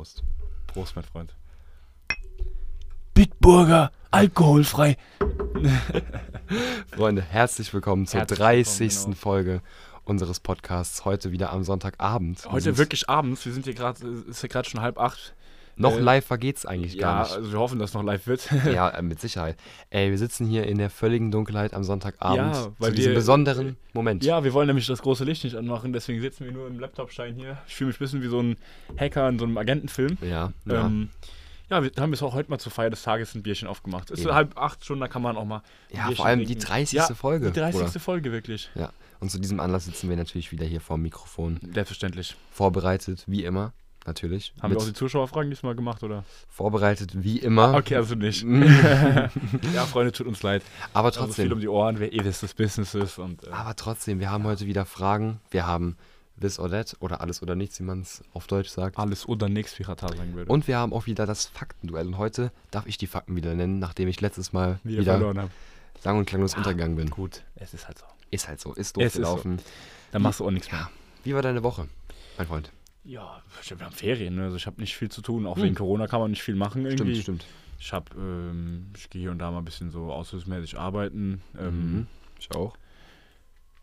Prost. Prost, mein Freund. Bitburger, alkoholfrei. Freunde, herzlich willkommen zur Herzlich 30. willkommen, genau. Folge unseres Podcasts. Heute wieder am Sonntagabend. Heute wirklich abends. Wir sind hier gerade, ist ja gerade schon halb acht. Noch äh, live geht's eigentlich Ja, gar nicht. also wir hoffen, dass noch live wird. Ja, äh, mit Sicherheit. Ey, wir sitzen hier in der völligen Dunkelheit am Sonntagabend. Ja, weil zu diesem wir- besonderen Moment. Ja, wir wollen nämlich das große Licht nicht anmachen, deswegen sitzen wir nur im Laptopschein hier. Ich fühle mich ein bisschen wie so ein Hacker in so einem Agentenfilm. Ja, ja. Ähm, ja, wir haben jetzt auch heute mal zur Feier des Tages ein Bierchen aufgemacht. Ist Eben. halb acht schon, da kann man auch mal. ja Bierchen vor allem die trinken. 30. Ja, Folge. Die 30. Bruder. Folge, wirklich. Ja, und zu diesem Anlass sitzen wir natürlich wieder hier vor dem Mikrofon. Selbstverständlich. Vorbereitet, wie immer, natürlich. Haben wir auch die Zuschauerfragen diesmal gemacht, oder? vorbereitet, wie immer. Okay, also nicht. ja, Freunde, tut uns leid. Aber Also trotzdem. viel um die Ohren, wer ihr wisst, das Business ist. Und, äh, Aber trotzdem, wir haben heute wieder Fragen. Wir haben This or That oder Alles oder Nichts, wie man es auf Deutsch sagt. alles oder nichts, wie Ratar sagen würde. Und wir haben auch wieder das Faktenduell. Und heute darf ich die Fakten wieder nennen, nachdem ich letztes Mal wieder, wieder, verloren haben. sang- und klanglos untergegangen bin. Gut, es ist halt so. Ist halt so, ist doof Es ist so. gelaufen. Dann machst du auch nichts mehr. Ja. Wie war deine Woche, mein Freund? Ja, wir haben Ferien, ne? also ich habe nicht viel zu tun. Auch Hm. wegen Corona kann man nicht viel machen irgendwie. Stimmt, stimmt. Ich habe, ähm, ich gehe hier und da mal ein bisschen so aushilfsmäßig arbeiten. Ähm, Mhm. Ich auch.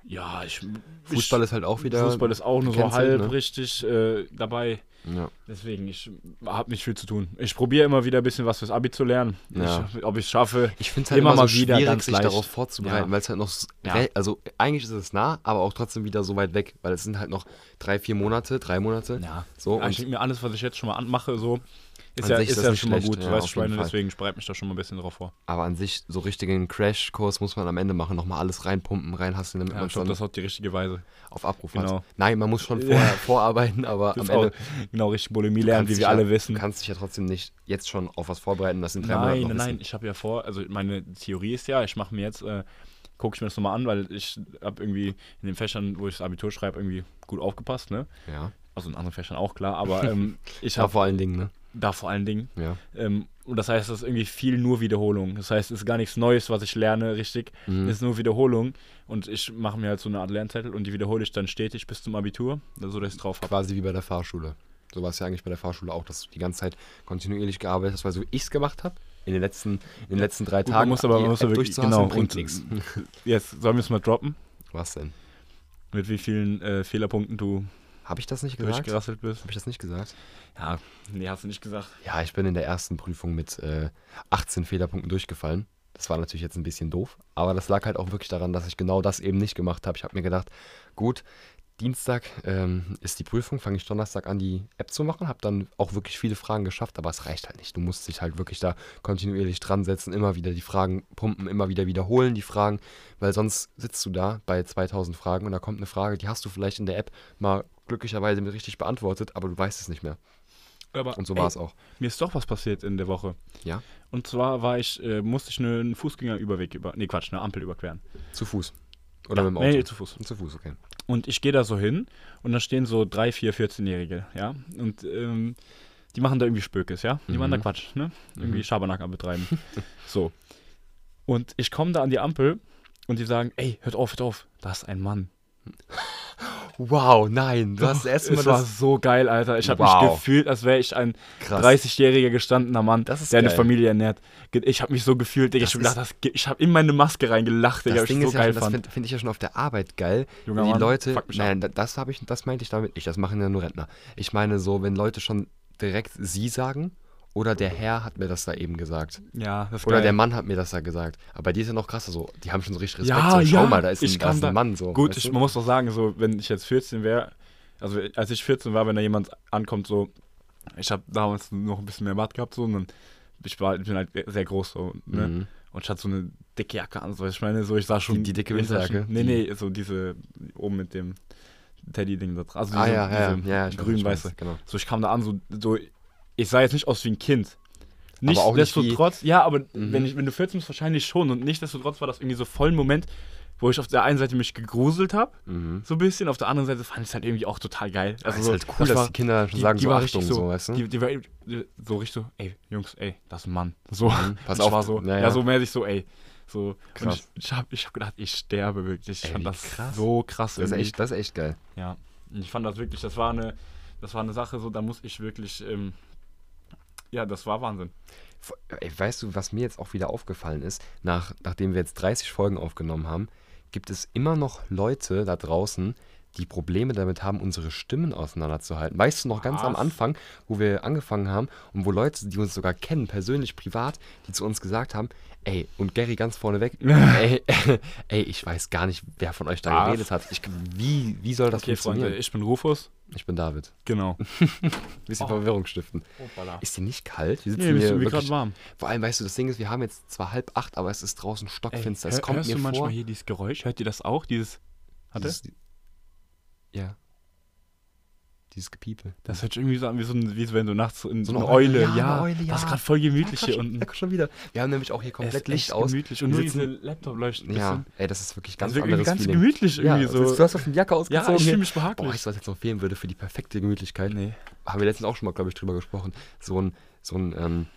Ja, ich. Fußball ich, ist halt auch wieder. Fußball ist auch nur so halb ne? richtig äh, dabei. Ja. Deswegen, ich habe nicht viel zu tun. Ich probiere immer wieder ein bisschen was fürs Abi zu lernen. Ja. Ich, ob ich es schaffe. Ich finde es halt Immer immer, mal so wieder schwierig, ganz sich leicht. darauf vorzubereiten, Ja. weil es halt noch, also eigentlich ist es nah, aber auch trotzdem wieder so weit weg, weil es sind halt noch drei, vier Monate, drei Monate. Ja, So, ich denke mir, alles, was ich jetzt schon mal anmache, so, ist An ja, sich ist ist das ja nicht schon mal gut. ja, jeden Schweine, deswegen bereite mich da schon mal ein bisschen drauf vor. Aber an sich, so richtigen Crashkurs muss man am Ende machen, nochmal alles reinpumpen, reinhasseln, damit Ja, man schon das hat die richtige Weise. auf Abruf Genau. hat. Nein, man muss schon vorher vorarbeiten, aber Das am auch, Ende genau, richtig Bulimie lernen, wie wir alle ja, wissen. Du kannst dich ja trotzdem nicht jetzt schon auf was vorbereiten, das in drei Monaten Nein, noch nein, nein, ich habe ja vor, also meine Theorie ist ja, ich mache mir jetzt, äh, gucke ich mir das nochmal an, weil ich habe irgendwie in den Fächern, wo ich das Abitur schreibe, irgendwie gut aufgepasst, ne? Ja, Also in anderen Fächern auch klar, aber ähm, ich ja habe vor allen Dingen, ne? Da vor allen Dingen. Ja. Ähm, und das heißt, es ist irgendwie viel nur Wiederholung. Das heißt, es ist gar nichts Neues, was ich lerne, richtig. Mhm. Es ist nur Wiederholung. Und ich mache mir halt so eine Art Lernzettel und die wiederhole ich dann stetig bis zum Abitur, so dass ich drauf habe. Quasi wie bei der Fahrschule. So war es ja eigentlich bei der Fahrschule auch, dass du die ganze Zeit kontinuierlich gearbeitet hast, weil so ich es gemacht habe, in den letzten, in den letzten drei Gut, Tagen, man muss aber, man muss wirklich, genau. bringt nichts. jetzt sollen wir es mal droppen, Was denn? mit wie vielen äh, Fehlerpunkten du Habe ich das nicht gesagt? Habe durchgerasselt bist. ich das nicht gesagt? Ja, nee, hast du nicht gesagt. Ja, ich bin in der ersten Prüfung mit äh, 18 Fehlerpunkten durchgefallen. Das war natürlich jetzt ein bisschen doof, aber das lag halt auch wirklich daran, dass ich genau das eben nicht gemacht habe. Ich habe mir gedacht, gut, Dienstag ähm, ist die Prüfung, fange ich Donnerstag an, die App zu machen, habe dann auch wirklich viele Fragen geschafft, aber es reicht halt nicht. Du musst dich halt wirklich da kontinuierlich dran setzen, immer wieder die Fragen pumpen, immer wieder wiederholen die Fragen, weil sonst sitzt du da bei 2000 Fragen und da kommt eine Frage, die hast du vielleicht in der App mal glücklicherweise mit richtig beantwortet, aber du weißt es nicht mehr. Aber Und so war es auch. Mir ist doch was passiert in der Woche. Ja? Und zwar war ich, äh, musste ich einen Fußgängerüberweg über, nee Quatsch, eine Ampel überqueren. Zu Fuß. Oder ja, mit dem Auto? Nee, zu Fuß. Zu Fuß, okay. Und ich gehe da so hin und da stehen so drei, vier, 14-Jährige, ja. Und ähm, die machen da irgendwie Spökes, ja. Die Mhm. machen da Quatsch, ne? Irgendwie Mhm. Schabernack am betreiben. so. Und ich komme da an die Ampel und die sagen, ey, hört auf, hört auf, da ist ein Mann. Wow, nein, du hast erstmal es war das. so geil, Alter. Ich habe mich Wow. gefühlt, als wäre ich ein Krass. 30-jähriger gestandener Mann, Das ist der eine geil. Familie ernährt. Ich habe mich so gefühlt, Digga. Das Ich habe das, ich habe in meine Maske reingelacht, Digga. Das ich Ding so ist ja, geil schon, das fand. finde find ich ja schon auf der Arbeit geil. Junger wenn die Mann, Leute, mich nein, da- das habe ich, das meinte ich damit nicht. Das machen ja nur Rentner. Ich meine so, wenn Leute schon direkt sie sagen oder der Herr hat mir das da eben gesagt Ja, das oder geil. der Mann hat mir das da gesagt. Aber dir ist ja noch krasser so. Die haben schon so richtig Respekt. Ja, so, schau ja, mal, da ist ein, da ist ein Mann so. Gut, ich, man muss doch sagen, so, wenn ich jetzt 14 wäre, also als ich 14 war, wenn da jemand ankommt, so, ich habe damals noch ein bisschen mehr Bart gehabt, so, und dann, ich, war, ich bin halt sehr groß, so, ne? Mhm. Und ich hatte so eine dicke Jacke an, so, ich meine, so, ich sah schon. Die- die dicke Winterjacke? Nee, Die- nee, so diese, oben mit dem Teddy-Ding da dran. Also diese, Ah ja, ja, ja, diese ja, grün-weiße. Genau. So, ich kam da an, so, so, ich sah jetzt nicht aus wie ein Kind. Auch nicht Nichtsdestotrotz, ja, aber Mhm. wenn, ich, wenn du 14 bist, wahrscheinlich schon. Und nichtsdestotrotz war das irgendwie so voll ein Moment, wo ich auf der einen Seite mich gegruselt habe, Mhm. so ein bisschen, auf der anderen Seite fand ich es halt irgendwie auch total geil. Also Also ist so, halt cool, dass war- die Kinder schon die- sagen, die so Achtung, richtig so, weißt du? Die, die war so richtig so, ey, Jungs, ey, das ist ein Mann. So, Mhm, pass auf, war so, ja, ja, ja. so mäßig so, ey. So, Krass. Und ich, ich habe ich hab gedacht, ich sterbe wirklich. Ich Ey, fand das krass. so krass. Das ist echt, das ist echt geil. Ja, ich fand das wirklich, das war eine, das war eine Sache, so, da muss ich wirklich, ähm, Ja, das war Wahnsinn. Ey, weißt du, was mir jetzt auch wieder aufgefallen ist, nach, nachdem wir jetzt 30 Folgen aufgenommen haben, gibt es immer noch Leute da draußen, die Probleme damit haben, unsere Stimmen auseinanderzuhalten. Weißt du noch ganz am Was? Anfang, wo wir angefangen haben und wo Leute, die uns sogar kennen, persönlich, privat, die zu uns gesagt haben, ey, und Gary ganz vorneweg, ey, ey, ich weiß gar nicht, wer von euch da Was? geredet hat. Ich, wie, wie soll das Okay, funktionieren? Freunde, ich bin Rufus. Ich bin David. Genau. Bisschen Oh. Verwirrung stiften. Hoppala. Ist dir nicht kalt? Wir Nee, sitzen hier irgendwie wirklich, gerade warm. vor allem, weißt du, das Ding ist, wir haben jetzt zwar halb acht, aber es ist draußen stockfinster. es hör- kommt hörst mir du manchmal vor. hier dieses Geräusch? Hört ihr das auch? Dieses. Warte. Dieses, ja. Dieses Gepiepe. Das hört sich irgendwie so an, wie, so ein, wie so, wenn du nachts in So eine eine Eule. Ja, ja, eine Eule, Das ist ja. gerade voll gemütlich hier Ja, unten. schon, wieder. Wir haben nämlich auch hier komplett ist Licht aus. gemütlich. Und nur diese sitzen- Laptop leuchtet ein Ja, ey, das ist wirklich ganz Das irgendwie anderes ganz Feeling. gemütlich irgendwie ja, so. Du hast doch eine Jacke Ja, ausgezogen. ich fühle hier. mich behaglich. Boah, du, was jetzt noch fehlen würde für die perfekte Gemütlichkeit? nee. Haben wir letztens auch schon mal, glaube ich, drüber gesprochen. So ein, so ein, ähm,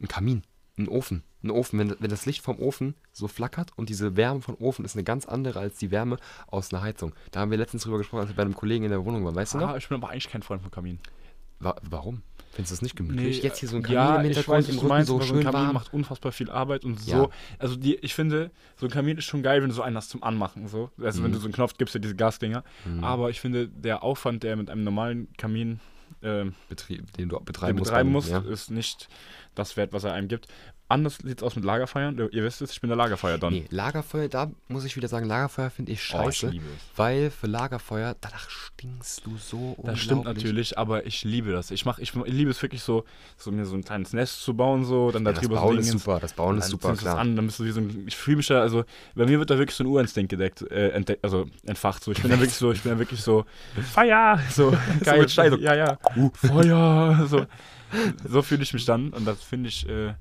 ein Kamin, ein Ofen. Ein Ofen, wenn, wenn das Licht vom Ofen so flackert und diese Wärme vom Ofen ist eine ganz andere als die Wärme aus einer Heizung. Da haben wir letztens drüber gesprochen, als wir bei einem Kollegen in der Wohnung waren. Weißt du noch? Ah, ich bin aber eigentlich kein Freund von Kamin. Wa warum? Findest du das nicht gemütlich? Jetzt hier so ein Kamin ja, im ich Hintergrund, weiß, im Rücken meinst, so aber so schön ein Kamin warm. macht unfassbar viel Arbeit und Ja. so. Also die, ich finde, so ein Kamin ist schon geil, wenn du so einen hast zum Anmachen. So. Also wenn Mhm. du so einen Knopf gibst, ja diese Gasdinger. Mhm. Aber ich finde, der Aufwand, der mit einem normalen Kamin ähm, Betrieb, den du betreiben musst. betreiben musst, Ja. ist nicht das wert, was er einem gibt. Anders sieht es aus mit Lagerfeuern. Ihr wisst es, ich bin der Lagerfeuer-Don. Nee, Lagerfeuer, da muss ich wieder sagen, Lagerfeuer finde ich Oh, ich scheiße. liebe es. weil für Lagerfeuer, danach stinkst du so Das stimmt natürlich, aber ich liebe das. Ich, mach, ich liebe es wirklich so, so mir so ein kleines Nest zu bauen, so, dann Ja, das darüber so Bauen ist Dingens. super, das Bauen ist dann super, klar. An, dann bist du wie so ein, ich fühle mich da, also bei mir wird da wirklich so ein Urinstinkt gedeckt, äh, entdeckt, also entfacht. So. Ich bin da wirklich so, ich bin da wirklich so, Feuer! So, geil. mit Stein, so. ja, ja. Feuer! So, so fühle ich mich dann und das finde ich, äh,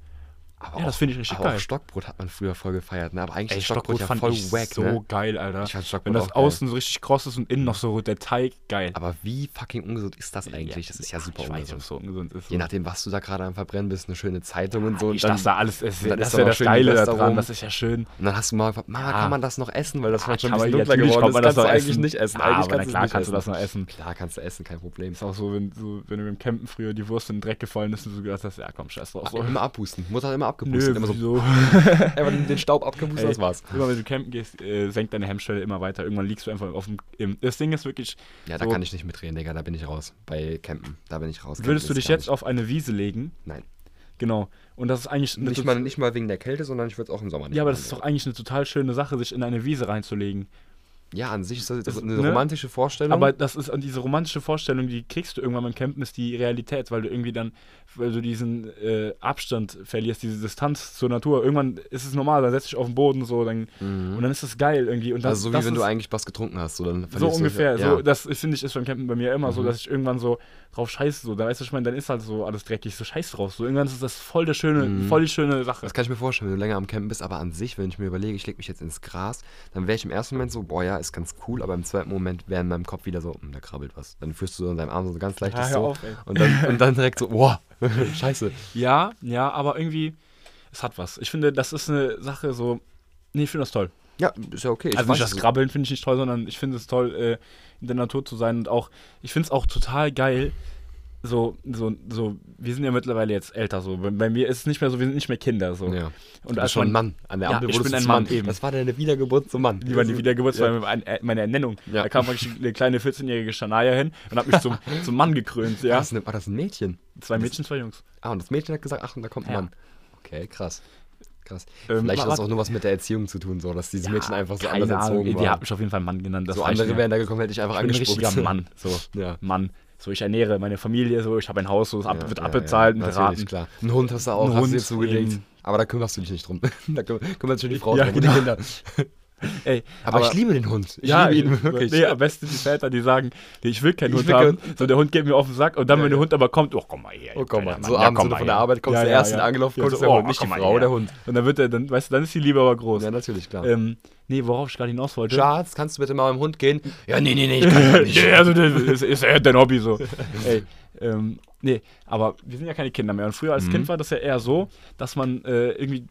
Aber ja, das finde ich richtig aber geil. auch Stockbrot hat man früher voll gefeiert, ne? Aber eigentlich Ey, ist Stockbrot, Stockbrot ja fand voll ich wack, so ne? geil, Alter. Ich fand Stockbrot Wenn das auch geil. außen so richtig kross ist und innen noch so der Teig, geil. Aber wie fucking ungesund ist das eigentlich? Das ist ja super ich weiß nicht, ob ungesund. es so ungesund ist. Je nachdem, was du da gerade am Verbrennen bist, eine schöne Zeitung und so. ich und dann, dachte, da alles ist, dann das ist ja da das Geile daran, darum. das ist ja schön. und dann hast du mal gefragt, Mama, Ja. kann man das noch essen? Weil das Ah, war schon ein bisschen dunkler geworden. kann man das kannst du eigentlich essen. nicht essen. Eigentlich aber kannst klar kannst du essen. das noch essen. Klar kannst du essen, kein Problem. Ist auch so, wenn, so, du im Campen früher die Wurst in den Dreck gefallen ist und du gedacht hast, ja komm, scheiß drauf. So. Immer abpusten. Mutter hat immer Nö, abgepustet. immer so, wieso? einfach den den Staub abgepustet, Ey, das war's. Immer wenn du campen gehst, äh, senkt deine Hemmschwelle immer weiter. Irgendwann liegst du einfach auf dem. Im, das Ding ist wirklich, Ja, da So. kann ich nicht mitreden, Digga. Da bin ich raus. Bei Campen. Da bin ich raus. würdest du Campen dich jetzt auf eine Wiese legen? Nein. Genau. Und das ist eigentlich. Nicht mal, nicht mal wegen der Kälte, sondern ich würde es auch im Sommer nicht ja, aber das ist doch eigentlich eine total schöne Sache, sich in eine Wiese reinzulegen. Ja, an sich ist das, das Das- eine ne? romantische Vorstellung. Aber das ist und diese romantische Vorstellung, die kriegst du irgendwann beim Campen, ist die Realität, weil du irgendwie dann, weil du diesen äh, Abstand verlierst, diese Distanz zur Natur. Irgendwann ist es normal, dann setzt dich auf den Boden so, dann und dann ist das geil irgendwie. Und das, Mhm. also so wie wenn du ist eigentlich was getrunken hast. So, dann so du- ungefähr. Ja. So, das ist, finde ich, ist beim Campen bei mir immer so, Mhm. dass ich irgendwann so drauf scheiße. So, da weißt du, ich meine, dann ist halt so alles dreckig, so scheiß drauf. So, irgendwann ist das voll der schöne, Mhm. voll die schöne Sache. Das kann ich mir vorstellen, wenn du länger am Campen bist, aber an sich, wenn ich mir überlege, ich lege mich jetzt ins Gras, dann wäre ich im ersten Moment so, boah ja, ist ganz cool, aber im zweiten Moment wäre in meinem Kopf wieder so, hm, da krabbelt was. Dann führst du so in deinem Arm so ganz leicht Ja, so auf, und, dann, und dann direkt so, boah, scheiße. Ja, ja, aber irgendwie, es hat was. Ich finde, das ist eine Sache so, nee, ich finde das toll. Ja, ist ja okay. Ich also nicht das. Krabbeln finde ich nicht toll, sondern ich finde es toll, äh, in der Natur zu sein und auch, ich finde es auch total geil, so, so, so, wir sind ja mittlerweile jetzt älter, so, bei, bei mir ist es nicht mehr so, wir sind nicht mehr Kinder, so. Ja. Und Und als schon ein man, Mann. An der Ja, Ampel ich wurdest bin ein zum Mann, eben. Das war deine Wiedergeburt zum Mann. wie war die Wiedergeburtsfeier, Ja. meine, äh, meine Ernennung. Ja. Da kam praktisch eine kleine 14-jährige Shania hin und hat mich zum, zum Mann gekrönt, War, ja. das ein, war das ein Mädchen? Zwei Mädchen, zwei Jungs. Ah, und das Mädchen hat gesagt, ach, da kommt ein Ja. Mann. Okay, krass. Krass. Ähm, Vielleicht hat das auch nur was mit der Erziehung zu tun, so, dass diese Mädchen einfach so anders erzogen Die hat waren. mich auf jeden Fall Mann genannt. Das So andere wären da gekommen, hätte ich einfach Ich bin ein richtiger Mann. So, Ja. Mann. So, ich ernähre meine Familie, so, ich habe ein Haus, so, es ab, Ja, wird ja, abbezahlt ja, mit Raten. klar. Ein Hund hast du auch, Ein hast Hund, du dir zugelegt. eben. Aber da kümmerst du dich nicht drum. da küm- kümmert sich die Frau Ja, drum und genau. die Kinder. Ey, Aber, ich liebe den Hund. Ich ja, liebe ihn wirklich. Nee, am besten die Väter, die sagen, nee, ich will keinen Ich Hund will haben. keinen- So, der Hund geht mir auf den Sack und dann, Ja, wenn der ja. Hund aber kommt, oh, komm mal her. Oh, komm mal. So abends, wenn du von der. Arbeit kommst, der Erste angelaufen, kommt so, der oh, Hund, nicht die Frau, her. der Hund. Und dann wird er, dann, weißt du, dann ist die Liebe aber groß. Ja, natürlich, klar. Ähm, nee, worauf ich gerade hinaus wollte. Schatz, kannst du bitte mal mit dem Hund gehen? Ja, nee, nee, nee, ich kann nicht. Nee, also das ist, ist eher dein Hobby so. Ey, ähm, nee, aber wir sind ja keine Kinder mehr. Und früher als Mhm. Kind war das ja eher so, dass man äh, irgendwie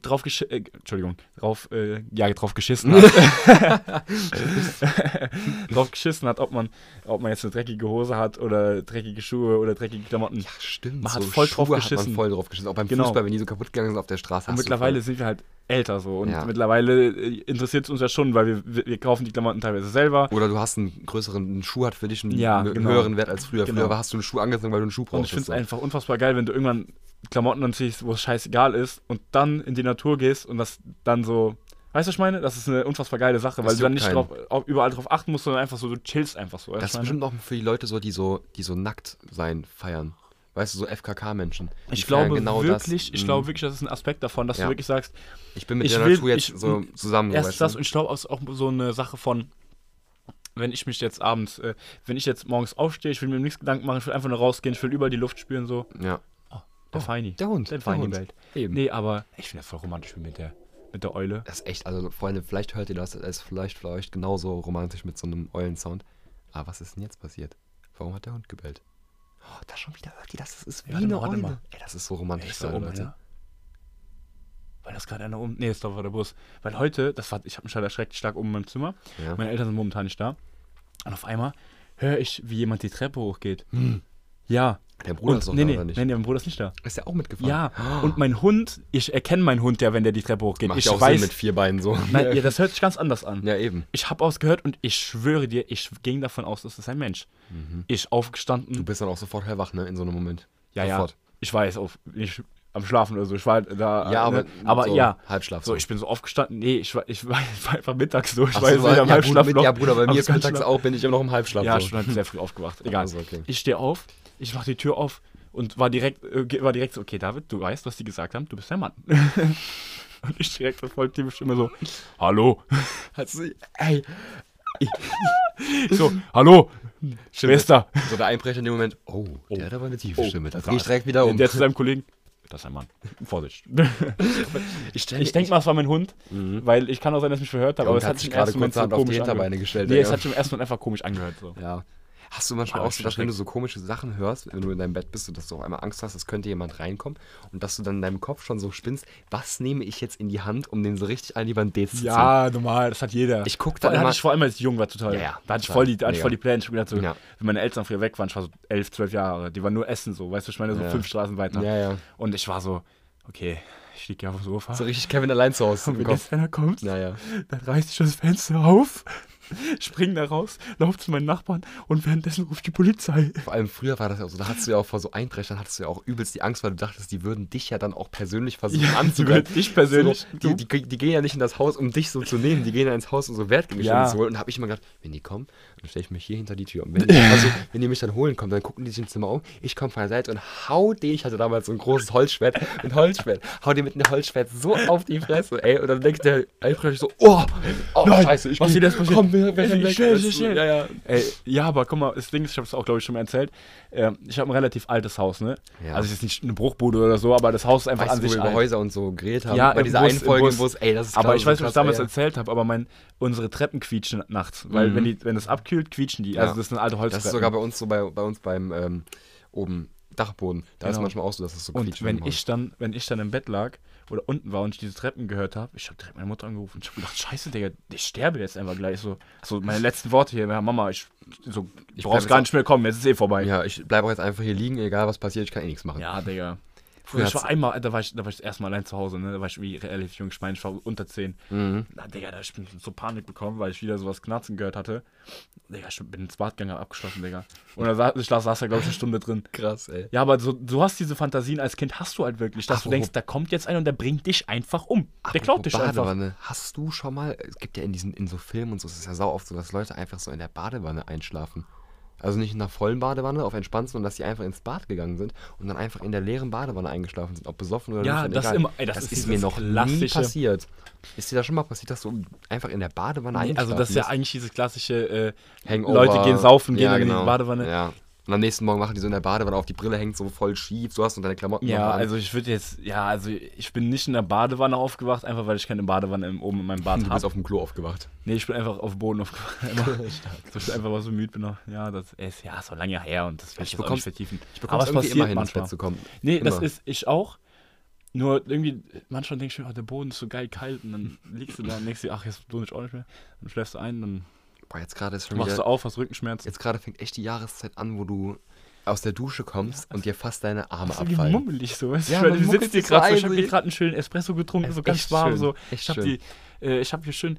drauf gesch äh, Entschuldigung, drauf, äh, ja, drauf geschissen hat. drauf geschissen hat, ob man, ob man jetzt eine dreckige Hose hat oder dreckige Schuhe oder dreckige Klamotten. Ja, stimmt. Man hat so voll drauf Schuhe Hat geschissen. man voll drauf geschissen. Auch beim Genau. Fußball, wenn die so kaputt gegangen sind auf der Straße. Und mittlerweile voll- sind wir halt älter so. Und Ja. mittlerweile äh, interessiert es uns ja schon, weil wir, wir, kaufen die Klamotten teilweise selber. Oder du hast einen größeren, ein Schuh hat für dich einen, Ja, einen genau. höheren Wert als früher. Genau. Früher hast du einen Schuh angezogen, weil du einen Schuh Und brauchst. ich finde es einfach unfassbar geil, wenn du irgendwann Klamotten anziehst, wo es scheißegal ist und dann in die Natur gehst und das dann so. Weißt du, was ich meine? Das ist eine unfassbar geile Sache, weil Das du dann nicht drauf, auf, überall drauf achten musst, sondern einfach so, du chillst einfach so. Das ist ich bestimmt auch für die Leute so, die so, die so nackt sein feiern. Weißt du, so FKK-Menschen. meine? ich glaube wirklich, ich Mhm. glaube wirklich, das ist ein Aspekt davon, dass Ja. du wirklich sagst, Ich bin mit ich der Natur jetzt ich- so zusammen. erst weißt das du? und ich glaube, auch so eine Sache von, wenn ich mich jetzt abends, äh, wenn ich jetzt morgens aufstehe, ich will mir nichts Gedanken machen, ich will einfach nur rausgehen, ich will überall die Luft spüren, so. Ja. Der Oh, Feini. Der Hund. Der der Feini Hund. Welt. Eben. Nee, aber ich finde das voll romantisch mit der, mit der Eule. Das ist echt, also Freunde, vielleicht hört ihr das, es ist vielleicht für euch genauso romantisch mit so einem Eulensound. Aber was ist denn jetzt passiert? Warum hat der Hund gebellt? Oh, da schon wieder hört ihr das? Das ist wie Warte eine Eule. mal. Ey, das ist so romantisch, Ist da Leute. ja? Weil das gerade einer um. Nee, das war der Bus. Weil heute, das war, ich habe mich halt erschreckt stark oben in meinem Zimmer. Ja. Meine Eltern sind momentan nicht da. Und auf einmal höre ich, wie jemand die Treppe hochgeht. Ja. Der Bruder Und, ist doch nee, da, nee, oder nicht? nee, mein Bruder ist nicht da. Ist der auch mitgefahren? Ja. Und mein Hund, ich erkenne meinen Hund ja, wenn der die Treppe hochgeht. Macht ich ja auch weiß. Sinn mit vier Beinen so. Nein, ja, das hört sich ganz anders an. ja, eben. Ich habe ausgehört und ich schwöre dir, ich ging davon aus, das ist ein Mensch. Ich aufgestanden. Du bist dann auch sofort hellwach, ne, in so einem Moment. ja, ja. sofort. Ich weiß, auf, nicht am Schlafen oder so. Ich war halt da. Ja, aber, ne, aber so ja. Halbschlaf. So, ich bin so aufgestanden. Nee, ich war, ich war, ich war einfach mittags so. Ich Ach war so, wieder im ja, Halbschlaf Bruder, noch. ja, Bruder, bei mir ist mittags auch, bin ich immer noch im Halbschlaf. Ja, so. schon sehr früh aufgewacht. Egal. Also, okay. Ich stehe auf, ich mache die Tür auf und war direkt, äh, war direkt so, okay, David, du weißt, was die gesagt haben, du bist der Mann. und ich direkt so voll tiefe Stimme so, hallo. Hat sie, ey, so, hallo, Schwester. So der Einbrecher in dem Moment, oh, der hat aber eine tiefe Oh, Stimme. Da das drehe ich direkt wieder um. Der zu seinem Kollegen, das ist ein Mann. Vorsicht. ich Ich denke mal, es war mein Hund, weil ich kann auch sein, dass ich mich verhört habe, aber es hat sich gerade kurz so Hand auf die komisch angehört. Hinterbeine gestellt. Nee, Digga. es hat sich im ersten Moment einfach komisch angehört. So. Ja. Hast du manchmal auch so, dass wenn du so komische Sachen hörst, wenn du in deinem Bett bist und dass du auf einmal Angst hast, es könnte jemand reinkommen und dass du dann in deinem Kopf schon so spinnst, was nehme ich jetzt in die Hand, um den so richtig an die Bandit zu ziehen? Ja, normal, das hat jeder. Ich guck allem immer- hatte ich vor allem, als ich jung war, total. Ja, ja, Da hatte ich voll die, da hatte ich voll die Pläne. Ich hab gedacht, so, Ja. wenn meine Eltern früher weg waren, ich war so elf, zwölf Jahre, die waren nur essen, so, weißt du, ich meine, so Ja. fünf Straßen weiter. Ja, ja. Und ich war so, okay, ich liege ja auf dem Sofa. So richtig Kevin allein zu Hause und wenn jetzt einer kommt, Ja, ja. dann reiß ich das Fenster auf, spring da raus, lauf zu meinen Nachbarn und währenddessen ruft die Polizei. Vor allem früher war das ja so, da hattest du ja auch vor so Einbrechern, hattest du ja auch übelst die Angst, weil du dachtest, die würden dich ja dann auch persönlich versuchen Ja, anzugreifen. dich persönlich- So, die, die, die gehen ja nicht in das Haus, um dich so zu nehmen, die gehen ja ins Haus, um so Wertgegenstände Ja. zu holen. Und da habe ich immer gedacht, wenn die kommen, dann stelle ich mich hier hinter die Tür. Und wenn die, also, wenn die mich dann holen kommen, dann gucken die sich im Zimmer um, ich komme von der Seite und hau den, ich hatte damals so ein großes Holzschwert, ein Holzschwert, hau den mit einem Holzschwert so auf die Fresse, ey. Und dann denkt der Einbrecher so, oh, oh Nein, scheiße, ich was hier jetzt passiert? Komm, wir Ey, weg. schnell, du? schnell. Ja, ja. Ey, ja, aber guck mal, das Ding ist, ich habe es auch, glaube ich, schon mal erzählt. Ähm, ich habe ein relativ altes Haus, ne? Ja. Also es ist nicht eine Bruchbude oder so, aber das Haus ist einfach Weißt an du, wo sich wir über alt. Häuser und so geredet haben? Ja, bei dieser Bus, einen Folge Bus. Bus, ey, das ist Aber klar, ich so weiß nicht, was ich krass, damals ey. erzählt habe, aber mein, unsere Treppen quietschen nachts. Weil Mhm. wenn, die, wenn es abkühlt, quietschen die. Also Ja. das sind alte Holztreppen. Das ist sogar bei uns so bei, bei uns beim ähm, oben Dachboden. Da ist Genau. manchmal auch so, dass es so und quietscht wenn im Haus. ich dann, wenn ich dann im Bett lag oder unten war und ich diese Treppen gehört habe, ich habe direkt meine Mutter angerufen. Ich habe gedacht, scheiße, Digga, ich sterbe jetzt einfach gleich. So, so meine letzten Worte hier, ja, Mama, ich, so, Ich brauchst bleib gar nicht mehr kommen, jetzt ist eh vorbei. Ja, ich bleibe auch jetzt einfach hier liegen, egal was passiert, ich kann eh nichts machen. Ja, Digga. Früher ich war einmal, da war ich, da war ich das erste Mal allein zu Hause, ne? Da war ich wie relativ jung, ich meine, ich war unter 10. Mhm. Na, Digga, da ich bin so Panik bekommen, weil ich wieder sowas knarzen gehört hatte. Digga, ich bin ins Bad gegangen, hab abgeschlossen, Digga. Und da saß, ich saß da, glaube ich, eine Stunde drin. Krass, ey. Ja, aber so, du hast diese Fantasien als Kind, hast du halt wirklich, dass du Apropos- denkst, da kommt jetzt einer und der bringt dich einfach um. Der klaut dich einfach. Badewanne. Hast du schon mal, es gibt ja in diesen, in so Filmen und so, es ist ja sau oft so, dass Leute einfach so in der Badewanne einschlafen. Also nicht in einer vollen Badewanne auf entspannt, sondern dass die einfach ins Bad gegangen sind und dann einfach in der leeren Badewanne eingeschlafen sind, ob besoffen oder Ja, nicht. das egal. immer- ey, das das ist ist, mir noch nie passiert. Ist dir das schon mal passiert, dass du einfach in der Badewanne Nee, eingeschlafen also das ist ja eigentlich dieses klassische, äh, Hangover. Leute gehen saufen, gehen ja, in genau. die Badewanne. Ja. Und am nächsten Morgen machen die so in der Badewanne auf, die Brille hängt so voll schief, du hast und deine Klamotten Ja, also ich würde jetzt, ja, also ich bin nicht in der Badewanne aufgewacht, einfach weil ich keine Badewanne im, oben in meinem Bad du bist habe. auf dem Klo aufgewacht. Nee, ich bin einfach auf dem Boden aufgewacht. So, ich einfach mal so müde bin noch. Ja, das ist ja so lange her und das will ich, Ich jetzt auch nicht vertiefen. Ich bekomme es irgendwie immer hin, ins Bett zu kommen. Nee, das Immer. ist ich auch. Nur irgendwie, manchmal denke ich mir, oh, der Boden ist so geil kalt und dann liegst du da und denkst dir, ach, jetzt du nicht auch nicht mehr. Dann schläfst du ein, dann Boah, jetzt gerade ist schon machst wieder, du auf, hast Rückenschmerzen. jetzt gerade fängt echt die Jahreszeit an, wo du aus der Dusche kommst und dir fast deine Arme Das ist abfallen. mummelig so. Weißt? Ja, du, sitzt so gerade so, ich habe hier gerade einen schönen Espresso getrunken, so ganz warm schön, so. Ich habe die, äh, ich habe hier schön,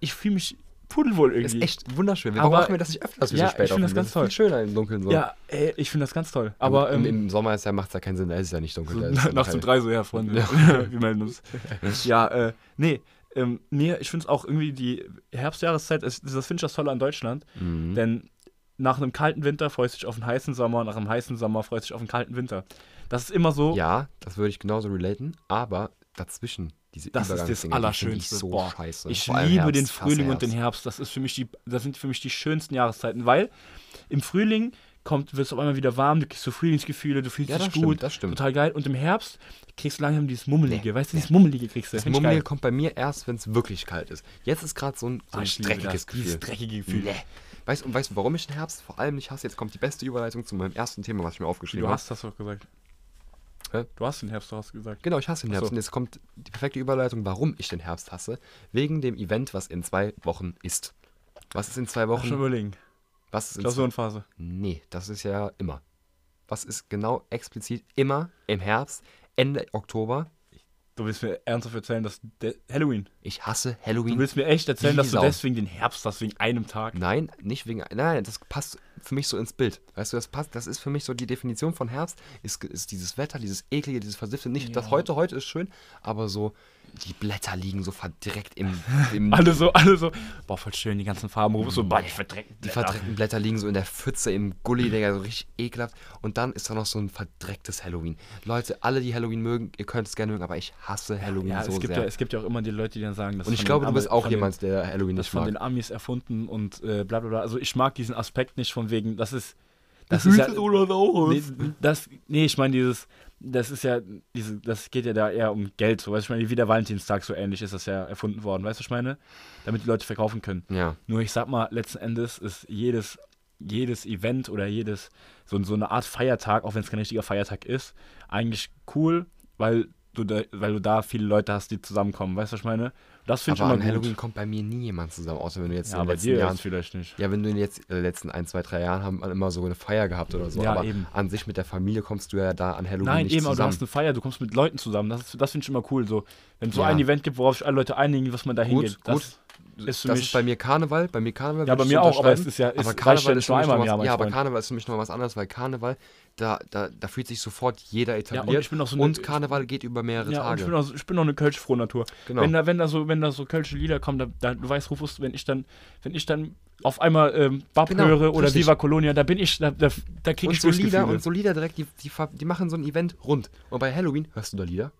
ich fühle mich pudelwohl Ist irgendwie. echt wunderschön. Warum Aber- machen wir das nicht öfter, dass wir Ja, so spät ich find das ganz ist toll. schöner im Dunkeln so. Ja, ey, ich finde das ganz toll. aber Aber im, ähm, im Sommer ist ja, macht es ja keinen Sinn, da ist es ja nicht dunkel. So, ist ja nachts um drei so, ja, Freunde, wir melden uns. ja, äh, nee, ähm, mir, ich finde es auch irgendwie die Herbstjahreszeit, ist, das finde ich das Tolle an Deutschland, Mhm. denn nach einem kalten Winter freust du dich auf einen heißen Sommer, nach einem heißen Sommer freust du dich auf einen kalten Winter. Das ist immer so, Ja, das würde ich genauso relaten, aber dazwischen, diese Das ist das Allerschönste. Ich so Boah, scheiße. ich liebe Herbst, den Frühling und den Herbst. Herbst. Das ist für mich die, das sind für mich die schönsten Jahreszeiten, weil im Frühling kommt, wird es auf einmal wieder warm, du kriegst so Frühlingsgefühle, du fühlst Ja, das dich gut, stimmt, das stimmt. total geil. Und im Herbst kriegst du langsam dieses Mummelige, Nee, weißt du, nee. dieses Mummelige kriegst du. Das Mummelige kommt bei mir erst, wenn es wirklich kalt ist. Jetzt ist gerade so ein, so Ah, ein ich liebe dreckiges Gefühl. Dieses dreckige Gefühl. Nee. Weißt, und weißt du, warum ich den Herbst vor allem nicht hasse? Jetzt kommt die beste Überleitung zu meinem ersten Thema, was ich mir aufgeschrieben Du habe. hast das doch gesagt. Hä? Du hast den Herbst, du hast gesagt. Genau, ich hasse den Ach so. Herbst. Und jetzt kommt die perfekte Überleitung, warum ich den Herbst hasse. Wegen dem Event, was in zwei Wochen ist. Was ist in zwei Lass schon Wochen? überlegen. Was ist Klausurenphase. Nee, das ist ja immer. Was ist genau explizit immer im Herbst, Ende Oktober? Du willst mir ernsthaft erzählen, dass Halloween. Ich hasse Du Halloween. willst mir echt erzählen, dass du deswegen den Herbst hast, wegen einem Tag. Nein, nicht wegen. Nein, das passt für mich so ins Bild. Weißt du, das passt. Das ist für mich so die Definition von Herbst. Ist, ist dieses Wetter, dieses eklige, dieses versiffte. Nicht das Ja. heute, heute ist schön, aber so die Blätter liegen so verdreckt im. im Alle so, alle so, boah, voll schön, die ganzen Farben, Rufus so, boah, die verdreckten die Blätter. verdreckten Blätter liegen so in der Pfütze im Gully, Digga, so richtig ekelhaft. Und dann ist da noch so ein verdrecktes Halloween. Leute, alle, die Halloween mögen, ihr könnt es gerne mögen, aber ich hasse Halloween Ja, so es gibt sehr. ja, es gibt ja auch immer die Leute, die dann sagen, das Und ich von glaube, du bist auch von den- jemand, der Halloween das nicht von mag. den Amis erfunden und äh, bla bla bla. Also ich mag diesen Aspekt nicht von wegen, das ist. Das Das ist ja, oder nee, das, nee, ich meine dieses, das ist ja, diese, das geht ja da eher um Geld, so, weißt du, ich meine, wie der Valentinstag so ähnlich ist das ja erfunden worden, weißt du, was ich meine? Damit die Leute verkaufen können. Ja. Nur ich sag mal, letzten Endes ist jedes, jedes Event oder jedes, so, so eine Art Feiertag, auch wenn es kein richtiger Feiertag ist, eigentlich cool, weil du da, weil du da viele Leute hast, die zusammenkommen, weißt du, was ich meine? Das finde ich Aber immer an gut. Halloween kommt bei mir nie jemand zusammen, außer wenn du jetzt ja, in den letzten Jahren vielleicht nicht. Ja, wenn du jetzt in den letzten ein, zwei, drei Jahren haben immer so eine Feier gehabt oder so. Ja, aber eben. an sich mit der Familie kommst du ja da an Halloween Nein, nicht eben, aber du zusammen. hast eine Feier, du kommst mit Leuten zusammen. Das, ist- das finde ich immer cool. So, wenn es so Ja. ein Event gibt, worauf sich alle Leute einigen, was man da Gut, hingeht. gut. Das ist das ist bei mir Karneval, bei mir Karneval. Ja, bei mir auch, aber es ist ja- es aber Karneval ja ist für nur mich einmal noch Jahr, was, mein Ja, aber Freund. Karneval ist für mich noch was anderes, weil Karneval, da, da, da fühlt sich sofort jeder ja, etabliert. und bin auch so eine, und Karneval geht über mehrere ja, und Tage. ich bin auch, ich bin auch eine Kölsche frohe Natur. genau. Wenn da, wenn da so, wenn da so Kölsche Lieder kommen, da, da, du weißt, Rufus, wenn ich dann, wenn ich dann auf einmal ähm, Bab Genau, höre oder richtig. Viva Colonia, da bin ich, da, da, da kriege und ich so Lieder, und so Lieder direkt, die, die, die machen so ein Event rund. Und bei Halloween, hörst du da Lieder?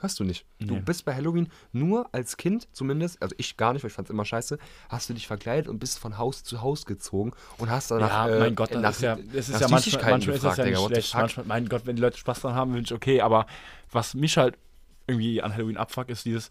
Hörst du nicht. Du Nee. bist bei Halloween nur als Kind zumindest, also ich gar nicht, weil ich fand's immer scheiße, hast du dich verkleidet und bist von Haus zu Haus gezogen und hast danach ja, äh, mein Gott, das nach, ist ja, das ist ja manchmal, ist das ja nicht Digga, schlecht. Manchmal, mein Gott, wenn die Leute Spaß dran haben, finde ich okay, aber was mich halt irgendwie an Halloween abfuckt, ist dieses,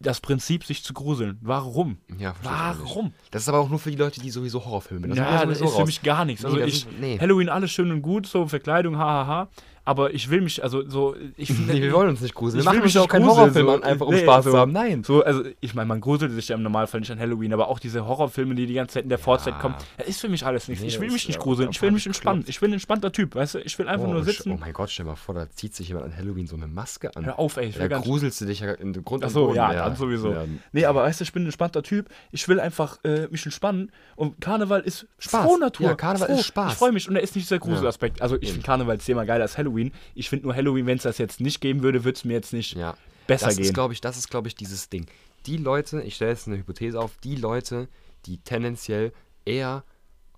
das Prinzip, sich zu gruseln. Warum? Ja. Warum? Das ist aber auch nur für die Leute, die sowieso Horrorfilme. Das ja, das ist für mich gar nichts. Also Nee, das ich, ist- nee. Halloween alles schön und gut, so Verkleidung, hahaha. Aber ich will mich, also so, ich finde. Nee, wir wollen uns nicht gruseln. Ich Wir will machen mich auch keinen Horrorfilm so. an, einfach um Nee, Spaß so. zu haben. Nein. So, also ich meine, man gruselt sich ja im Normalfall nicht an Halloween, aber auch diese Horrorfilme, die die ganze Zeit in der Vorzeit kommen, das ist für mich alles nichts. Nee, ich will mich nicht ja gruseln, ich will mich entspannen. Ich bin ein entspannter Typ, weißt du? Ich will einfach oh, nur sitzen. Oh mein Gott, stell mal vor, da zieht sich jemand an Halloween so eine Maske an. Hör auf, ey, ich will Da gruselst du dich ja in den Grund Ach so, Boden. ja, dann sowieso. Ja, Nee, aber weißt du, ich bin ein entspannter Typ. Ich will einfach äh, mich entspannen. Und Karneval ist Spaß. frohe Natur. Ja, Karneval ist Spaß. Ich freue mich und da ist nicht dieser Gruselaspekt. Also ich finde Karneval zehnmal geiler als Halloween. Ich finde nur Halloween, wenn es das jetzt nicht geben würde, würde es mir jetzt nicht ja. besser das gehen. Ist, ich, das ist, glaube ich, dieses Ding. Die Leute, ich stelle jetzt eine Hypothese auf, die Leute, die tendenziell eher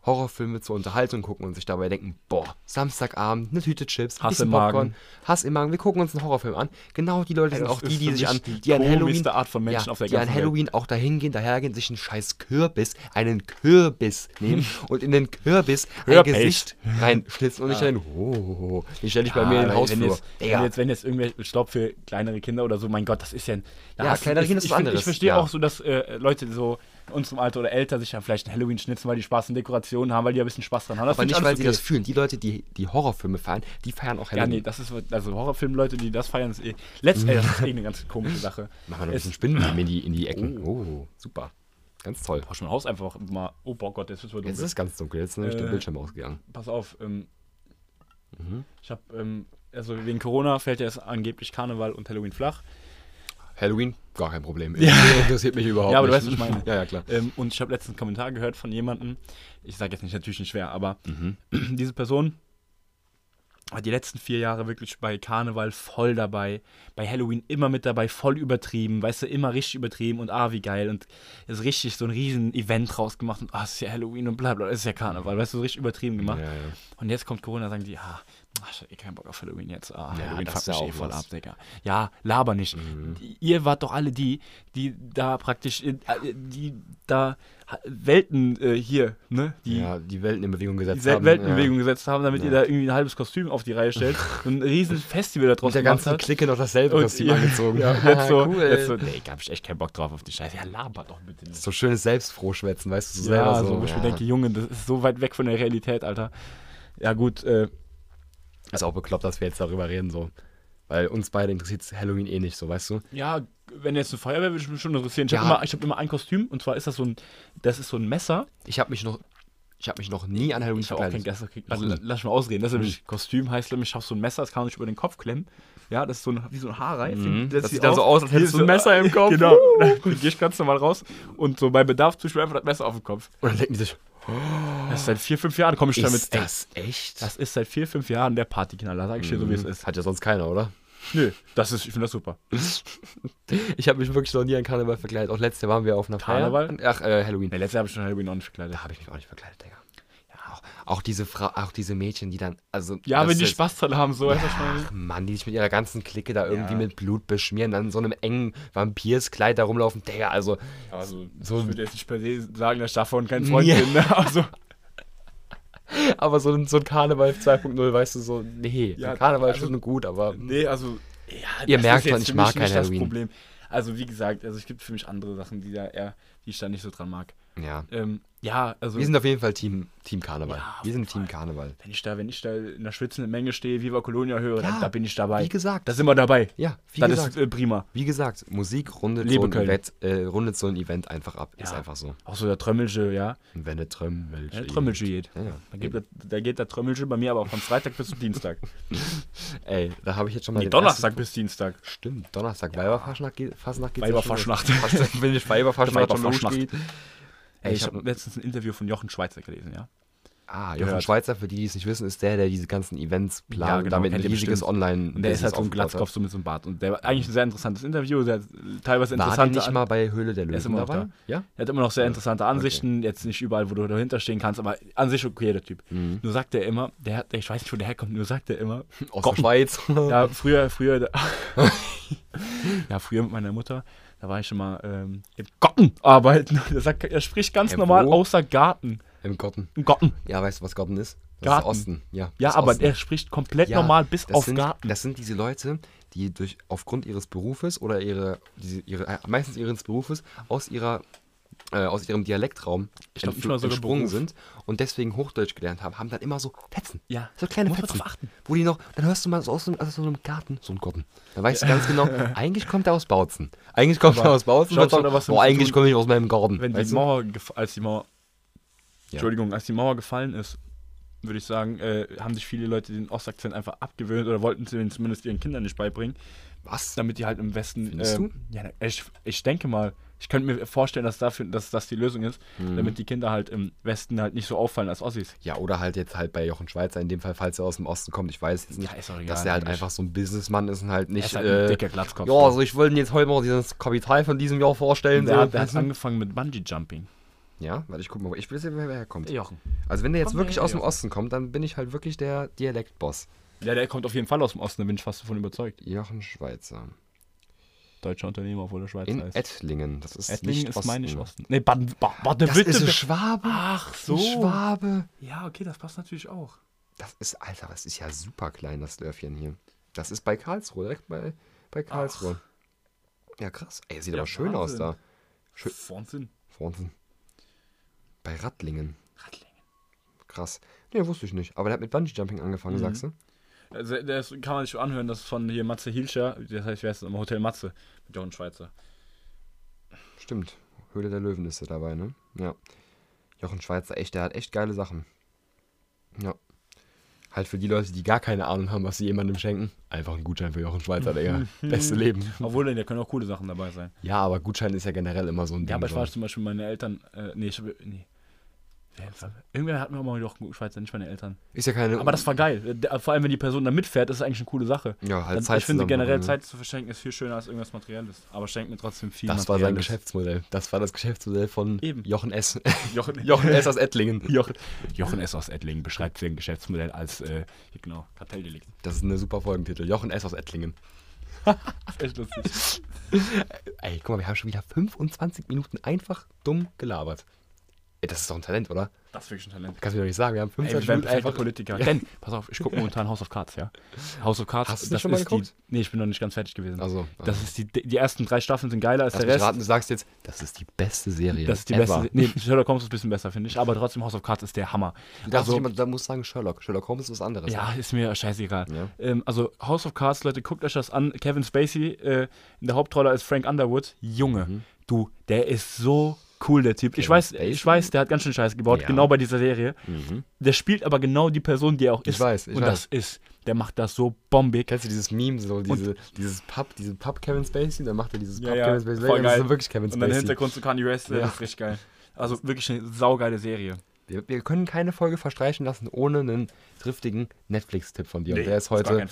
Horrorfilme zur Unterhaltung gucken und sich dabei denken, boah, Samstagabend, eine Tüte Chips, Hass im Magen. Popcorn, Hass im Magen, wir gucken uns einen Horrorfilm an. Genau die Leute sind das auch die, die sich an, die die an Halloween, Art von Menschen ja, auf der die an Welt. Halloween auch dahin gehen, dahergehen, sich einen scheiß Kürbis, einen Kürbis nehmen und in den Kürbis ein. Gesicht reinschnitzen und nicht Ah. dann, oh, den stelle ich bei mir in den Hausflur. Wenn jetzt, wenn jetzt, wenn jetzt irgendwelche, ich glaube für kleinere Kinder oder so, mein Gott, das ist ja. da Ja, kleinere ich- Kinder ist ich was anderes, Ich verstehe ja. auch so, dass äh, Leute so unserem Alter oder älter sich ja vielleicht ein Halloween schnitzen, weil die Spaß an Dekorationen haben, weil die ein bisschen Spaß dran haben. Das Aber nicht, weil alles sie okay. das fühlen. Die Leute, die, die Horrorfilme feiern, die feiern auch Ja, Halloween. nee, das ist, also Horrorfilmleute, die das feiern, ist eh. Letzt, ey, das ist eh eine ganz komische Sache. Machen wir noch ein bisschen Spinnenweben in die, in die Ecken. Oh, super. Ganz toll. Brauchst du mein Haus einfach mal. Oh boah Gott, jetzt ist es Jetzt ist dunkel. es ganz dunkel. Jetzt ist nämlich der Äh, Bildschirm ausgegangen. Pass auf, ähm, Mhm. ich habe, ähm, also wegen Corona fällt ja jetzt angeblich Karneval und Halloween flach. Halloween, gar kein Problem. Ja. Interessiert mich überhaupt Ja, aber du nicht. weißt, was ich meine. Ja, ja, klar. Ähm, und ich habe letztens einen Kommentar gehört von jemandem, ich sage jetzt nicht natürlich nicht schwer, aber Mhm. diese Person war die letzten vier Jahre wirklich bei Karneval voll dabei, bei Halloween immer mit dabei, voll übertrieben, weißt du, immer richtig übertrieben und ah, wie geil und ist richtig so ein riesen Event draus gemacht und ah, es ist ja Halloween und bla bla, es ist ja Karneval, weißt du, so richtig übertrieben gemacht. Ja, ja. Und jetzt kommt Corona, sagen die, ah, ach, ich hab eh keinen Bock auf Halloween jetzt. Ah, Ja, Halloween fuckt ja mich eh auch voll ab, Digga. Ja, laber nicht. Mhm. Die- Ihr wart doch alle die, die da praktisch, äh, die da Welten äh, hier, ne? Die, ja, die Welten in Bewegung die gesetzt Sel- haben. Welten in ja. Bewegung gesetzt haben, damit Ja. ihr da irgendwie ein halbes Kostüm auf die Reihe stellt und ein riesen Festival da draus Und der ganzen. Clique noch dasselbe Und Kostüm ihr- angezogen. Ja, jetzt so, cool. jetzt so, nee, hab ich echt keinen Bock drauf auf die Scheiße. Ja, labert doch bitte nicht. So schönes Selbstfrohschwätzen, weißt du, so ja, selber so, wo ich ja. mir denke, Junge, das ist so weit weg von der Realität, Alter. Ja, gut, äh, Ist auch bekloppt, dass wir jetzt darüber reden, so. Weil uns beide interessiert Halloween eh nicht so, weißt du? Ja, wenn jetzt eine Feuerwehr würde ich mich schon interessieren. Ich Ja. habe immer, ich hab immer ein Kostüm und zwar ist das so ein, das ist so ein Messer. Ich habe mich noch, ich habe mich noch nie an Halloween Ich kein verkleidet. Gäste. Also la- lass mal ausreden. Das ist nämlich Kostüm heißt nämlich, ich habe so ein Messer, das kann man sich über den Kopf klemmen. Ja, das ist so ein, wie so ein Haarreif. Mhm. Das, Das sieht dann so aus, als hättest du ein Messer im Kopf. Genau. Dann gehe ich ganz normal raus und so bei Bedarf ich mir einfach das Messer auf den Kopf. Und dann denken die sich, Das ist seit vier, fünf Jahren komme ich damit. ist das echt? Ey, das ist seit vier, fünf Jahren der Partyknaller, sag ich dir so, wie es Mhm. ist. Hat ja sonst keiner, oder? Nö, das ist, ich finde das super. Ich habe mich wirklich noch nie an Karneval verkleidet. Auch letztes Jahr waren wir auf einer Karneval? Feier. Ach, äh, Halloween. Nee, letztes Jahr habe ich schon Halloween noch nicht verkleidet. Da habe ich mich auch nicht verkleidet, Digga. Ja, auch, diese Frau, auch diese Mädchen, die dann, also. Ja, wenn die ist- Spaß dran haben, so. weißt du, was ich meine? Ach Mann, die sich mit ihrer ganzen Clique da irgendwie Ja. mit Blut beschmieren, dann in so einem engen Vampirskleid da rumlaufen. Digga, also. Also, So- ich würde jetzt nicht per se sagen, dass ich davon kein Freund Ja. bin. Ne? Also, Aber so ein, so ein Karneval 2.0, weißt du, so, nee. Ja, Karneval ist also- schon gut, aber. nee, also. Ja, Ihr das merkt ist schon, ich mag kein nicht das Halloween. Problem. Also, wie gesagt, also es gibt für mich andere Sachen, die da eher, die ich da nicht so dran mag. Ja. Ähm, ja, also. Wir sind auf jeden Fall Team, Team Karneval. Ja, wir sind Team. Karneval. wenn ich da, wenn ich da in einer schwitzenden Menge stehe, Viva Colonia höre, Ja, da, da bin ich dabei. Wie gesagt. Da sind wir dabei. ja, wie das gesagt. ist äh, prima. wie gesagt, Musik rundet Liebe so, ein Köln. Event, äh, rundet so ein Event einfach ab. Ist Ja. einfach so. Auch so der Trömmelsche, ja. Und wenn der Trömmel Der Trömmelsche geht. Ja. Da geht, der, da geht der Trömmelsche bei mir aber von Freitag bis zum Dienstag. Ey, da habe ich jetzt schon mal Nee, Donnerstag bis Dienstag. Stimmt, Donnerstag. Weiberfaschnacht geht, Weiberfaschnacht. Wenn ich Weiberfaschnacht schon losgeht. Ey, ich Ich hab- habe letztens ein Interview von Jochen Schweizer gelesen, ja. Ah, Jochen gehört. Schweizer, für die, die es nicht wissen, ist der, der diese ganzen Events plant Ja, und genau, damit ein riesiges bestimmt. Online- Und der ist halt so ein. Glatzkopf, so mit so einem Bart. Und der war eigentlich ein sehr interessantes Interview, sehr teilweise War der interessante. nicht mal bei Höhle der Der ist Löwen immer dabei? da. Ja? er hat immer noch sehr interessante Ansichten, jetzt nicht überall, wo du dahinter stehen kannst, aber an sich okay, der Typ. Mhm. Nur sagt er immer, der, hat- ich weiß nicht, wo der herkommt, nur sagt er immer, Aus der Schweiz. ja, früher, früher, ja, früher mit meiner Mutter, da war ich schon mal ähm, im Garten arbeiten. Er, sagt, er spricht ganz Hä, normal wo? außer Garten. Im Gotten. Im Garten. Ja, weißt du, was Gotten ist? Das Garten. ist Osten. Ja, Ja, aber Osten. er spricht komplett Ja, normal bis auf sind, Garten. Das sind diese Leute, die durch aufgrund ihres Berufes oder ihre, diese, ihre äh, meistens ihres Berufes aus ihrer äh, aus ihrem Dialektraum Ich glaub, sogar entsprungen sind und deswegen Hochdeutsch gelernt haben, haben dann immer so Fetzen. Ja. So kleine Muss Fetzen. Wo die noch, dann hörst du mal so aus, so einem- aus so einem Garten, so ein Garten. Dann weißt du ganz genau, eigentlich kommt er aus Bautzen. Eigentlich kommt er aus Bautzen. schaut sagt, was oh, eigentlich komme ich aus meinem Garten. Wenn die du? Mauer, als die Mauer, Ja. Entschuldigung, als die Mauer gefallen ist, würde ich sagen, äh, haben sich viele Leute den Ostakzent einfach abgewöhnt oder wollten sie den zumindest ihren Kindern nicht beibringen, Was? damit die halt im Westen. Findest ähm, Ja, na, ich, ich denke mal, ich könnte mir vorstellen, dass dafür, dass das die Lösung ist, Mhm. damit die Kinder halt im Westen halt nicht so auffallen als Ossis. Ja, oder halt jetzt halt bei Jochen Schweizer, in dem Fall, falls er aus dem Osten kommt. Ich weiß jetzt nicht, Ja, egal, dass er halt eigentlich. einfach so ein Businessmann ist und halt Er nicht. ist halt ein äh, dicker Glatzkopf. ja, also ich wollte jetzt heute mal dieses Kapital von diesem Jahr vorstellen. der, so. hat, der hat angefangen mit Bungee Jumping. ja, warte, ich guck mal, ich will sehen, wer herkommt. Jochen. Also wenn der jetzt Komm, wirklich aus dem Jochen. Osten kommt, dann bin ich halt wirklich der Dialektboss. Ja, der kommt auf jeden Fall aus dem Osten, da bin ich fast davon überzeugt. Jochen Schweizer. Deutscher Unternehmer, obwohl der Schweiz In heißt. Ettlingen, das ist Ettlingen nicht ist, meine. Osten. Nee, Baden, ba Baden Das ist ein Schwabe. Ach so. Ein Schwabe. Ja, okay, das passt natürlich auch. Das ist, Alter, das ist ja super klein, das Dörfchen hier. Das ist bei Karlsruhe, direkt bei, bei Karlsruhe. Ja, krass. Ey, sieht Ja, aber schön aus Wahnsinn. da. Schön. Wahnsinn. Wahnsinn. Bei Rattlingen. Rattlingen. Krass. Nee, wusste ich nicht. Aber der hat mit Bungee-Jumping angefangen, Mhm. sagst du? Also, das kann man sich anhören, das ist von hier Matze Hilscher, das heißt, wer ist das immer? Hotel Matze, mit Jochen Schweizer. Stimmt. Höhle der Löwen ist er dabei, ne? Ja. Jochen Schweizer, echt, der hat echt geile Sachen. Ja. Halt für die Leute, die gar keine Ahnung haben, was sie jemandem schenken. Einfach ein Gutschein für Jochen Schweizer, Digga. Beste Leben. Obwohl, da können auch coole Sachen dabei sein. Ja, aber Gutschein ist ja generell immer so ein Ding. Ja, aber ich war zum Beispiel meine Eltern, äh, nee, ich, nee. Irgendwer hat mir auch mal doch Schweizer, nicht meine Eltern. Ist ja keine. Aber das war geil. Der- Vor allem, wenn die Person da mitfährt, ist das eigentlich eine coole Sache. Ja, halt Dann, Zeit ich finde generell ne? Zeit zu verschenken ist viel schöner als irgendwas Materielles. Aber schenkt mir trotzdem viel Das war sein. Geschäftsmodell. Das war das Geschäftsmodell von Eben. Jochen S. Jochen, Jochen S. aus Ettlingen. Jochen, Jochen S. aus Ettlingen beschreibt sein Geschäftsmodell als, äh, genau, Kartelldelikt. Das ist eine super Folgentitel. Jochen S. aus Ettlingen. Das ist echt lustig. Ey, guck mal, wir haben schon wieder 25 Minuten einfach dumm gelabert. Ey, das ist doch ein Talent, oder? Das ist wirklich ein Talent. Kannst du mir doch nicht sagen. Wir haben Ey, 25 wir werden Minuten einfach. Politiker. Denn, pass auf, ich gucke momentan House of Cards, ja. House of Cards, Hast du das das schon mal ist die. geguckt? Nee, ich bin noch nicht ganz fertig gewesen. Also, Das ist die, die ersten drei Staffeln sind geiler als lass der Rest. raten, du sagst jetzt, das ist die beste Serie. Das ist die ever. beste. Nee, Sherlock Holmes ist ein bisschen besser, finde ich. Aber trotzdem, House of Cards ist der Hammer. Darfst Also- immer, da musst du sagen Sherlock. Sherlock Holmes ist was anderes. Ja, ist mir scheißegal. Ja. Ähm, also House of Cards, Leute, guckt euch das an. Kevin Spacey äh, in der Hauptrolle als Frank Underwood. Junge, Mhm. du, der ist so cool, der Typ. ich Kevin weiß, Spacey? ich weiß, der hat ganz schön Scheiße gebaut, Ja. genau bei dieser Serie. Mhm. Der spielt aber genau die Person, die er auch Ich ist. weiß, ich Und das ist, der macht das so bombig. Kennst du dieses Meme, so diese, dieses Pub, diese Pub Kevin Spacey? Dann macht er dieses Ja, Pub ja, Kevin Spacey. voll das geil. ist wirklich Kevin Und dann im Spacey. Hintergrund zu Kanye West, Ja. das ist richtig geil. Also wirklich eine saugeile Serie. Wir, wir können keine Folge verstreichen lassen ohne einen driftigen Netflix-Tipp von dir. Und der ist heute.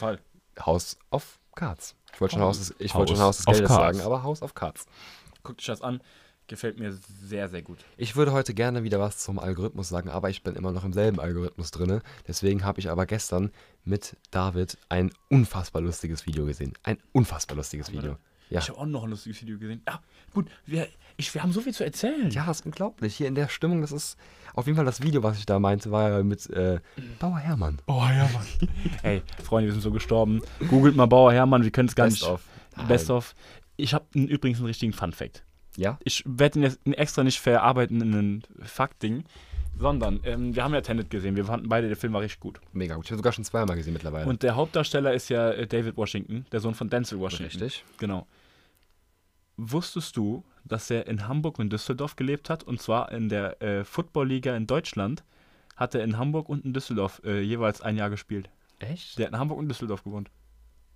House of Cards. Ich wollte schon Oh. Haus des, ich wollte schon House des of Geldes Cards. sagen, aber House of Cards. Guckt euch das an. Gefällt mir sehr, sehr gut. Ich würde heute gerne wieder was zum Algorithmus sagen, aber ich bin immer noch im selben Algorithmus drin. Deswegen habe ich aber gestern mit David ein unfassbar lustiges Video gesehen. Ein unfassbar lustiges Video. Ja. Ich habe auch noch ein lustiges Video gesehen. Ja, gut, wir, ich, wir haben so viel zu erzählen. Ja, das ist unglaublich. Hier in der Stimmung, das ist auf jeden Fall das Video, was ich da meinte, war ja mit äh, Bauer Hermann. Oh ja, Mann. Ey, Freunde, wir sind so gestorben. Googelt mal Bauer Hermann, wir können es gar Best nicht. of. Best of. Ich habe übrigens einen richtigen Fun-Fact. Ja? Ich werde ihn jetzt extra nicht verarbeiten in ein Fakt-Ding, sondern ähm, wir haben ja Tenet gesehen. Wir fanden beide, der Film war richtig gut. Mega gut. Ich habe sogar schon zweimal gesehen mittlerweile. Und der Hauptdarsteller ist ja äh, David Washington, der Sohn von Denzel Washington. Richtig. Genau. Wusstest du, dass er in Hamburg und Düsseldorf gelebt hat? Und zwar in der äh, Football-Liga in Deutschland hat er in Hamburg und in Düsseldorf äh, jeweils ein Jahr gespielt. Echt? Der hat in Hamburg und Düsseldorf gewohnt.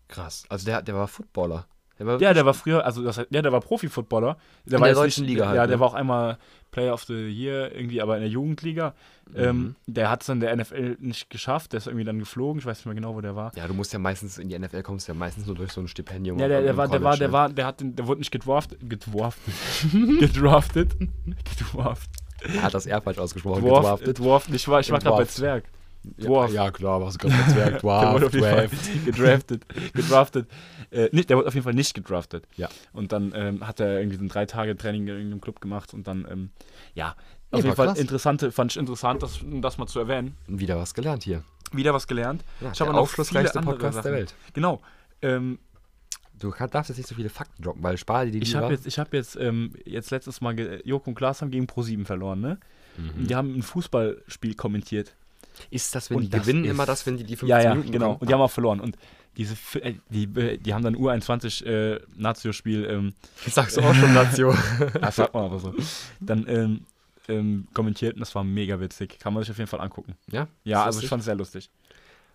Krass. Also der, der war Footballer. Der war Ja, der war früher, also das, heißt- ja, der war Profi-Footballer. Der In war der deutschen nicht, Liga halt, Ja, ne? der war auch einmal Player of the Year irgendwie, aber in der Jugendliga. Ähm, Mhm. der hat es dann der NFL nicht geschafft. Der ist irgendwie dann geflogen. Ich weiß nicht mehr genau, wo der war. Ja, du musst ja meistens in die NFL kommst du ja meistens nur durch so ein Stipendium. Ja, der, der war, der war, der ne? war, der hat, den, der wurde nicht gedraftet, gedraftet, gedraftet, gedraftet, Er hat das R falsch ausgesprochen. gedraftet, Gedraftet. gedraftet. Ich war, ich war gerade bei. Zwerg. Ja, Dwarf. ja, klar, warst du gerade bei Zwerg. Der wurde Dwarf, auf gedraftet, gedraftet. Äh, nicht, der wurde auf jeden Fall nicht gedraftet. Ja. Und dann ähm, hat er irgendwie so ein drei Tage Training in irgendeinem Club gemacht und dann, ähm, ja, auf jeden Fall krass. interessante, fand ich interessant, das, das mal zu erwähnen. Wieder was gelernt hier. Wieder was gelernt. Ja, Ich der habe noch aufschlussreichste Podcast der Sachen. Welt. Genau. Ähm, Du darfst jetzt nicht so viele Fakten droppen, weil spar dir die ich habe jetzt, ich hab jetzt, ähm, jetzt letztes Mal, Joko und Klaas haben gegen Pro7 verloren, ne? Mhm. Die haben ein Fußballspiel kommentiert. Ist das, wenn Und die das gewinnen, immer das, wenn die die 15 Ja, ja, Minuten genau. bekommen? Und die haben auch verloren. Und diese, äh, die, äh, die haben dann U21 äh, Nazio-Spiel, ähm, Sagst du auch schon, Nazio. das sagt man aber so, dann ähm, ähm, kommentiert und das war mega witzig. Kann man sich auf jeden Fall angucken. ja? Ja, also ich fand es sehr lustig.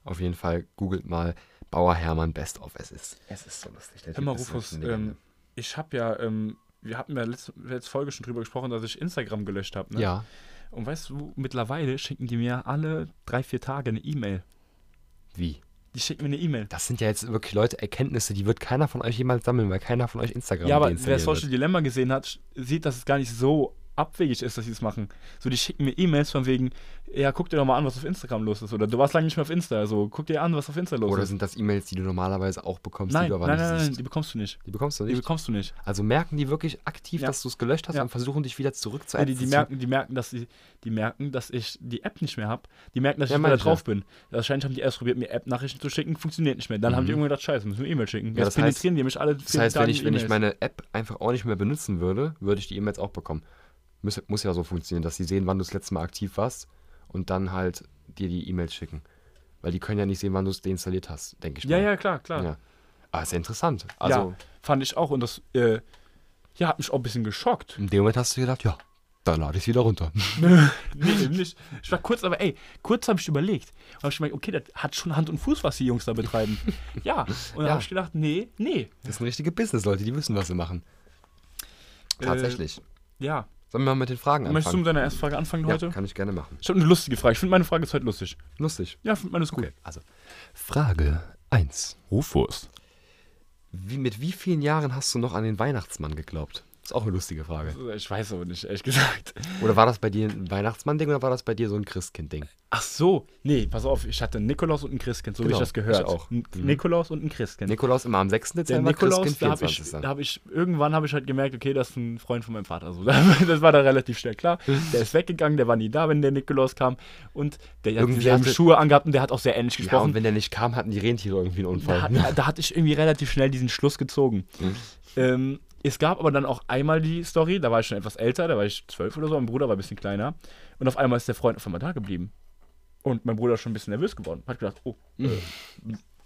Auf jeden Fall googelt mal Bauer Hermann Best of. Es ist, es ist so lustig. Der Hör mal, Typ ist Rufus, ähm, ich habe ja, ähm, wir hatten ja letzte, letzte Folge schon drüber gesprochen, dass ich Instagram gelöscht habe. Ne? Ja. Und weißt du, mittlerweile schicken die mir alle drei, vier Tage eine E-Mail. Wie? Die schicken mir eine E-Mail. Das sind ja jetzt wirklich Leute, Erkenntnisse, die wird keiner von euch jemals sammeln, weil keiner von euch Instagram Ja, aber wer Social wird. Dilemma gesehen hat, sieht, dass es gar nicht so abwegig ist, dass sie es machen. So, die schicken mir E-Mails von wegen, ja, guck dir doch mal an, was auf Instagram los ist. Oder du warst lange nicht mehr auf Insta, also guck dir an, was auf Insta los Oder ist. sind das E-Mails, die du normalerweise auch bekommst, Nein, die du aber nein, nicht nein, nein, siehst? die bekommst du nicht. Die bekommst du Die nicht. bekommst du nicht. Also merken die wirklich aktiv, Ja. dass du es gelöscht hast Ja. und versuchen dich wieder zurück zu Ja, die, die, merken, die, merken, dass sie, die merken, dass ich die App nicht mehr habe. Die merken, dass ich nicht mehr da drauf bin. Wahrscheinlich haben die erst probiert, mir App-Nachrichten zu schicken, funktioniert nicht mehr. Dann haben die Mhm. irgendwann gedacht, scheiße, müssen wir E-Mail schicken. Ja, Jetzt das heißt- penetrieren die mich alle Das heißt, wenn ich, wenn ich meine App einfach auch nicht mehr benutzen würde, würde ich die E-Mails auch bekommen. Muss, muss ja so funktionieren, dass sie sehen, wann du das letzte Mal aktiv warst und dann halt dir die E-Mails schicken. Weil die können ja nicht sehen, wann du es deinstalliert hast, denke ich Ja, mal. ja, klar, klar. ja. Aber ist ja interessant. Also ja, fand ich auch. Und das, äh, ja, hat mich auch ein bisschen geschockt. in dem Moment hast du gedacht, ja, dann lade ich es wieder runter. nee, eben nicht. Ich war kurz, aber ey, kurz habe ich überlegt. Und habe ich gemerkt, okay, das hat schon Hand und Fuß, was die Jungs da betreiben. ja. Und dann Ja. habe ich gedacht, nee, nee. Das sind richtige Business-Leute, die wissen, was sie machen. Äh, Tatsächlich. Ja. Sollen wir mal mit den Fragen Möchtest du anfangen? mit deiner ersten Frage anfangen ja, heute? kann ich gerne machen. Ich habe eine lustige Frage. Ich finde meine Frage ist heute lustig. Lustig. Ja, ich finde meine ist gut. Okay, also Frage 1. Rufwurst. Wie, mit wie vielen Jahren hast du noch an den Weihnachtsmann geglaubt? Ist auch eine lustige Frage. Ich weiß aber nicht, ehrlich gesagt. Oder war das bei dir ein Weihnachtsmann-Ding oder war das bei dir so ein Christkind-Ding? Ach so. Nee, pass auf. Ich hatte einen Nikolaus und einen Christkind, so wie Genau, ich das gehört. ich auch. Ein Mhm. Nikolaus und ein Christkind. Nikolaus immer am 6. der Dezember, Nikolaus, Christkind da habe ich, 24. da hab ich, irgendwann habe ich halt gemerkt, okay, das ist ein Freund von meinem Vater. So, das war da relativ schnell klar. Der ist weggegangen, der war nie da, wenn der Nikolaus kam. Und der hat Irgendwie dieselben hatte- Schuhe angehabt und der hat auch sehr ähnlich ja, gesprochen. und wenn der nicht kam, hatten die Rentiere irgendwie einen Unfall. da, hat- da, da hatte ich irgendwie relativ schnell diesen Schluss gezogen. Mhm. Ähm, es gab aber dann auch einmal die Story, da war ich schon etwas älter, da war ich zwölf oder so, mein Bruder war ein bisschen kleiner. Und auf einmal ist der Freund auf einmal da geblieben. Und mein Bruder ist schon ein bisschen nervös geworden. Hat gedacht, oh. Äh.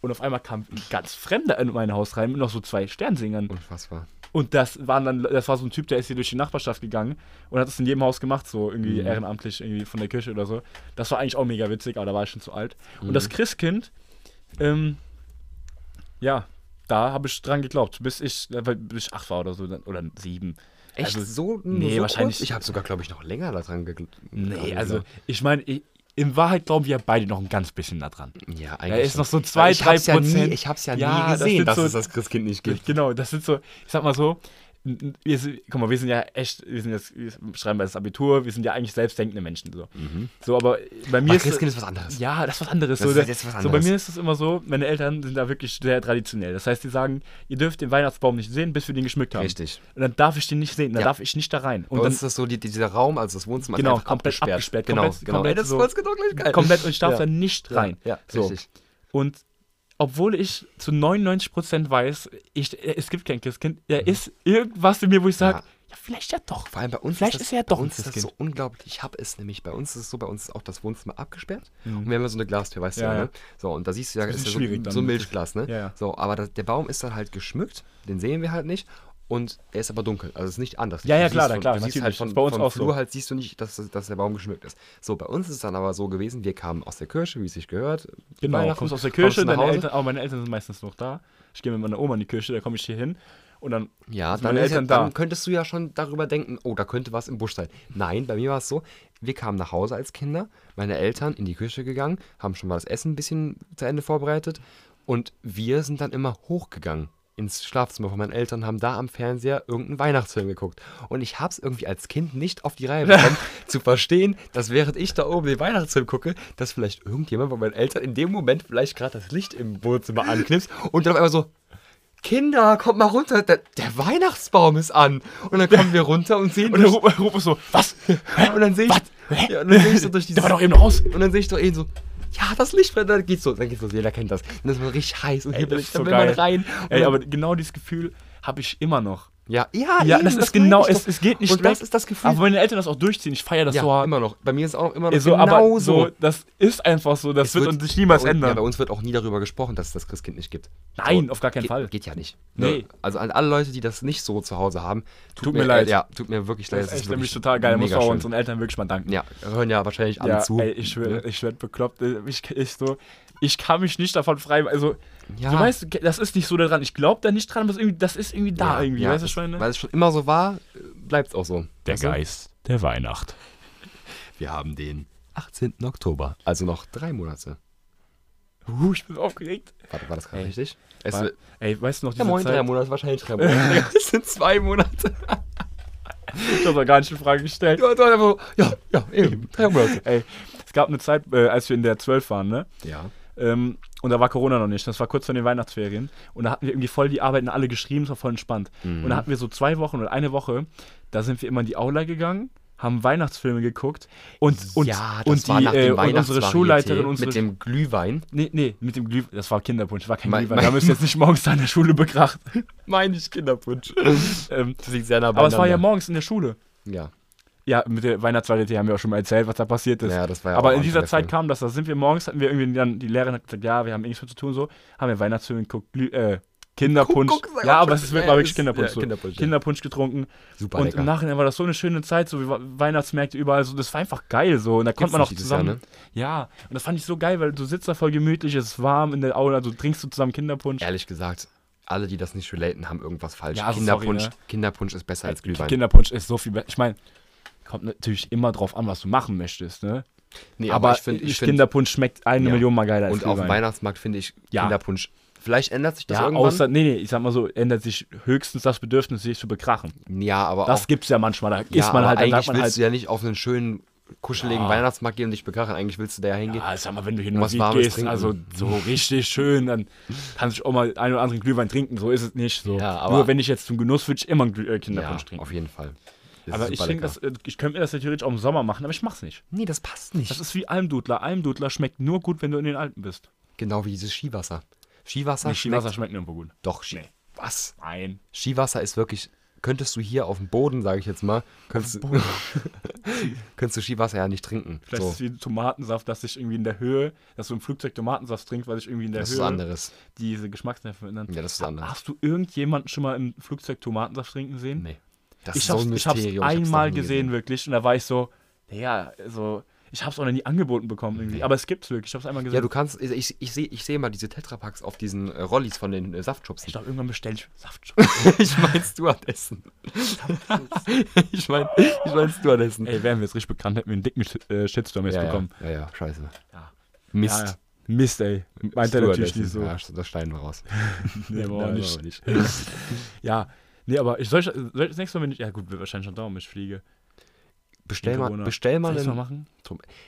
Und auf einmal kam ein ganz Fremder in mein Haus rein mit noch so zwei Sternsingern. Unfassbar. Und das waren dann, das war so ein Typ, der ist hier durch die Nachbarschaft gegangen und hat das in jedem Haus gemacht, so irgendwie Mhm. ehrenamtlich, irgendwie von der Kirche oder so. Das war eigentlich auch mega witzig, aber da war ich schon zu alt. Mhm. Und das Christkind, ähm, ja, da habe ich dran geglaubt, bis ich, äh, bis ich acht war oder so, oder sieben. Echt Also, so? nee, so wahrscheinlich- Kurz? Ich habe sogar, glaube ich, noch länger daran geglaubt. Nee, also ich meine, in Wahrheit glauben wir beide noch ein ganz bisschen da dran. Ja, Er ist schon. noch so zwei, drei hab's ja nie, Prozent. Ich habe es ja, Ja, nie das gesehen, sind dass so- es das Christkind nicht gibt. Genau, das sind so, ich sag mal so, wir sind, guck mal, wir sind ja echt, wir sind jetzt, wir schreiben das Abitur, wir sind ja eigentlich selbstdenkende Menschen. So, so aber bei mir Aber ist ist was anderes. Ja, das ist was anderes. Das so, ist jetzt was so bei anderes. mir ist es immer so, meine Eltern sind da wirklich sehr traditionell. Das heißt, die sagen, ihr dürft den Weihnachtsbaum nicht sehen, bis wir den geschmückt haben. Richtig. Und dann darf ich den nicht sehen, dann Ja. darf ich nicht da rein. Und Und dann ist das so, die, dieser Raum, also das Wohnzimmer, Genau, ist einfach komplett abgesperrt. abgesperrt, Genau, komplett- genau. komplett Ey, das so- gleich geil. komplett und ich darf Ja. da nicht rein. Ja, so. richtig. Und obwohl ich zu 99% weiß, ich, es gibt kein Christkind, da ist irgendwas in mir, wo ich sage, Ja. ja. vielleicht ja doch. Vor allem bei uns Vielleicht ist, das, ist er ja doch bei uns ist das so unglaublich. Ich habe es nämlich bei uns ist es so, bei uns ist auch das Wohnzimmer abgesperrt Mhm. und wir haben ja so eine Glastür, weißt Ja, du ja, ne? So und da siehst du ja, Das ist ist ja so, so ein Milchglas, ne? So, aber das, der Baum ist dann halt geschmückt, den sehen wir halt nicht und er ist aber dunkel, also es ist nicht anders. Ja, ja, klar, von, klar, du siehst halt von, bei uns vom auch so. Flur halt siehst du nicht, dass, dass der Baum geschmückt ist. So, bei uns ist es dann aber so gewesen, wir kamen aus der Kirche, wie es sich gehört. Genau, kommst aus der Kirche, deine. Eltern, aber meine Eltern sind meistens noch da. Ich gehe mit meiner Oma in die Kirche, da komme ich hier hin und dann Ja, dann, ja, Eltern da. dann könntest du ja schon darüber denken, oh, da könnte was im Busch sein. Nein, bei mir war es so, wir kamen nach Hause als Kinder, meine Eltern in die Küche gegangen, haben schon mal das Essen ein bisschen zu Ende vorbereitet und wir sind dann immer hochgegangen ins Schlafzimmer von meinen Eltern, haben da am Fernseher irgendeinen Weihnachtsfilm geguckt. Und ich habe es irgendwie als Kind nicht auf die Reihe bekommen, zu verstehen, dass während ich da oben den Weihnachtsfilm gucke, dass vielleicht irgendjemand von meinen Eltern in dem Moment vielleicht gerade das Licht im Wohnzimmer anknipst und dann auf einmal so, Kinder, kommt mal runter, der, der Weihnachtsbaum ist an. Und dann kommen wir runter und sehen Und dann ruft ruf ich so, was? und dann sehe ich? Hä? ja, sehe ich so durch dieses, Der war doch eben noch aus. und dann sehe ich doch eben so, ja, das Licht brennt, dann geht's so, dann geht's so, jeder kennt das. Und das ist mal richtig heiß und Ey, hier will ich, dann so will man rein. Ey, dann- aber genau dieses Gefühl habe ich immer noch. Ja, ja, Ja, eben, das ist meine genau, es, es geht nicht Und das ist das Gefühl. Aber meine Eltern das auch durchziehen, ich feiere das ja, so hart. immer noch. Bei mir ist es auch noch immer noch so, genau aber so. so, das ist einfach so, das Es wird, uns sich niemals uns, ändern. Ja, bei uns wird auch nie darüber gesprochen, dass es das Christkind nicht gibt. Nein, auf gar keinen geht, Fall. Geht ja nicht. Nee. Ne? Also an alle Leute, die das nicht so zu Hause haben, Tut mir leid. Äh, ja, tut mir wirklich leid. das ist echt wirklich nämlich total geil. Muss auch unseren Eltern wirklich mal danken. Ja, hören ja wahrscheinlich alle Ja, zu. ey, ich schwöre, Ne? ich werde bekloppt. Ich, ich, so, ich kann mich nicht davon frei. Also, Ja. du weißt, das ist nicht so daran. Ich glaube da nicht dran, aber irgendwie, das ist irgendwie da Ja, irgendwie. ja, weißt du, das- Schweine? Weil es schon immer so war, bleibt es auch so. Weißt du? Geist der Weihnacht. Wir haben den 18. Oktober, also noch drei Monate. Uh, ich bin aufgeregt. Warte, war das gerade richtig? Es War, ey, weißt du noch, diese ja, moin, drei Zeit? Monate, wahrscheinlich drei Monate. Es sind zwei Monate. Ich habe gar nicht in Frage gestellt. Ja, einfach so, ja, ja, eben, drei Monate. Ey, es gab eine Zeit, äh, als wir in der 12 waren, ne? Ja. Ähm, und da war Corona noch nicht. Das war kurz vor den Weihnachtsferien. Und da hatten wir irgendwie voll die Arbeiten alle geschrieben, es war voll entspannt. Mhm. Und da hatten wir so zwei Wochen oder eine Woche, da sind wir immer in die Aula gegangen, haben Weihnachtsfilme geguckt und, und, ja, und, die, äh, und unsere Schulleiterin, unsere mit dem Glühwein. Nee, nee, mit dem Glüh... Das war Kinderpunsch, war kein Mein- Glühwein. mein- Da müsst ihr jetzt nicht morgens da in der Schule bekracht. Meine ich Kinderpunsch. ähm, Das liegt sehr nah aber es war ja morgens in der Schule. Ja. Ja, mit der Weihnachtsvarietät haben wir auch schon mal erzählt, was da passiert ist. Ja, das war ja Aber auch in dieser Zeit kam das, da sind wir morgens, hatten wir irgendwie dann, die Lehrerin hat gesagt, ja, wir haben eh nichts mehr zu tun, so, haben wir Weihnachtsfilme geguckt, äh, Kinderpunsch. Guck, guck, ja, aber es ist war Ja, wirklich Kinderpunsch. ja, so. Kinderpunsch, ja. Kinderpunsch getrunken. Super und lecker. im Nachhinein war das so eine schöne Zeit, so wie Weihnachtsmärkte überall, so, das war einfach geil so. Und da konnte man auch dieses Jahr, zusammen. ne? Ja, und das fand ich so geil, weil du sitzt da voll gemütlich, es ist warm in der Aula, du trinkst du zusammen Kinderpunsch. Ehrlich gesagt, alle, die das nicht relaten, haben irgendwas falsch. Ja, sorry, Kinderpunsch, ne? Kinderpunsch ist besser als Glühwein. Kinderpunsch ist so viel besser. Ich meine, kommt natürlich immer drauf an, was du machen möchtest, ne? nee, aber ich finde, ich find, Kinderpunsch schmeckt eine Ja. Million mal geiler als und auf dem. Weihnachtsmarkt finde ich Ja. Kinderpunsch. Vielleicht ändert sich das Ja, irgendwann. außer, nee, nee, ich sag mal so, ändert sich höchstens das Bedürfnis, sich zu bekrachen. ja, aber Das auch, gibt's ja manchmal, da ja, ist man aber halt, eigentlich man willst halt, du ja nicht auf einen schönen, kuscheligen Ja. Weihnachtsmarkt gehen und dich bekrachen. Eigentlich willst du da ja hingehen. ja, sag mal, wenn du hier Warmes gehst, trinken. also so richtig schön, dann kannst du auch mal einen oder anderen Glühwein trinken, so ist es nicht. So. Ja, aber- Nur wenn ich jetzt zum Genuss würde ich immer einen äh, Kinderpunsch ja, trinken. auf jeden Fall. Das Aber ist ich lecker. das, äh, ich könnte mir das ja theoretisch auch im Sommer machen, aber ich mach's nicht. Nee, das passt nicht. Das ist wie Almdudler. Almdudler schmeckt nur gut, wenn du in den Alpen bist. genau wie dieses Skiwasser. Skiwasser Nee, schmeckt... Skiwasser schmeckt nirgendwo gut. Doch, Ski Nee. was? Nein. Skiwasser ist wirklich... Könntest du hier auf dem Boden, sage ich jetzt mal, könntest, du, könntest du Skiwasser ja nicht trinken. Vielleicht So, ist es wie Tomatensaft, dass sich irgendwie in der Höhe, dass du im Flugzeug Tomatensaft trinkst, weil sich irgendwie in der das ist Höhe was anderes. diese Geschmacksnerven verändern. Ja, das ist was anderes. Hast du irgendjemanden schon mal im Flugzeug Tomatensaft trinken sehen? Nee. Das ich ist so hab's, ein ich hab's ich einmal nie gesehen, wirklich, und da war ich so, ja, also, ich hab's auch noch nie angeboten bekommen irgendwie. Aber es gibt's wirklich, ich hab's einmal gesehen. Ja, du kannst, ich, ich, ich sehe ich seh mal diese Tetrapacks auf diesen äh, Rollis von den äh, Saftschubsen. ich glaube, irgendwann bestell ich Saft. ich mein Stewardessen. ich mein, ich mein Stewardessen. Ey, wären wir jetzt richtig bekannt, hätten wir einen dicken Sh- äh, Shitstorm jetzt ja, bekommen. Ja, ja, ja, scheiße. Ja. Mist. Ja. Mist, ey. Meint er natürlich nicht so. Ja, das schneiden wir raus. Nee, aber nicht. nicht. Ja, nee, aber ich soll, ich- soll ich das nächste Mal, wenn ich, ja gut, wird wahrscheinlich schon dauern, wenn ich fliege. Bestell mal, bestell mal ich's mal einen, machen?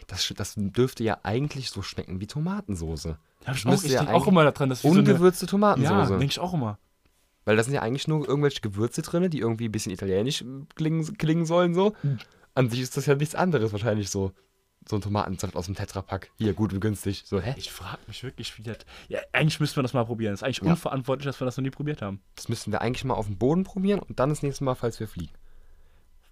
Das, das dürfte ja eigentlich so schmecken wie Tomatensoße. Ja, ich Das auch, ich ja auch immer daran, dass wie so Ungewürzte Ja, Tomatensoße. denke ich auch immer. Weil da sind ja eigentlich nur irgendwelche Gewürze drin, die irgendwie ein bisschen italienisch klingen, klingen sollen so. Hm. An sich ist das ja nichts anderes wahrscheinlich so. So ein Tomatensaft aus dem Tetrapack. Hier, gut und günstig. So, hä? Ich frage mich wirklich, wie das. Ja, eigentlich müssten wir das mal probieren. Das ist eigentlich Ja. unverantwortlich, dass wir das noch nie probiert haben. Das müssten wir eigentlich mal auf dem Boden probieren und dann das nächste Mal, falls wir fliegen.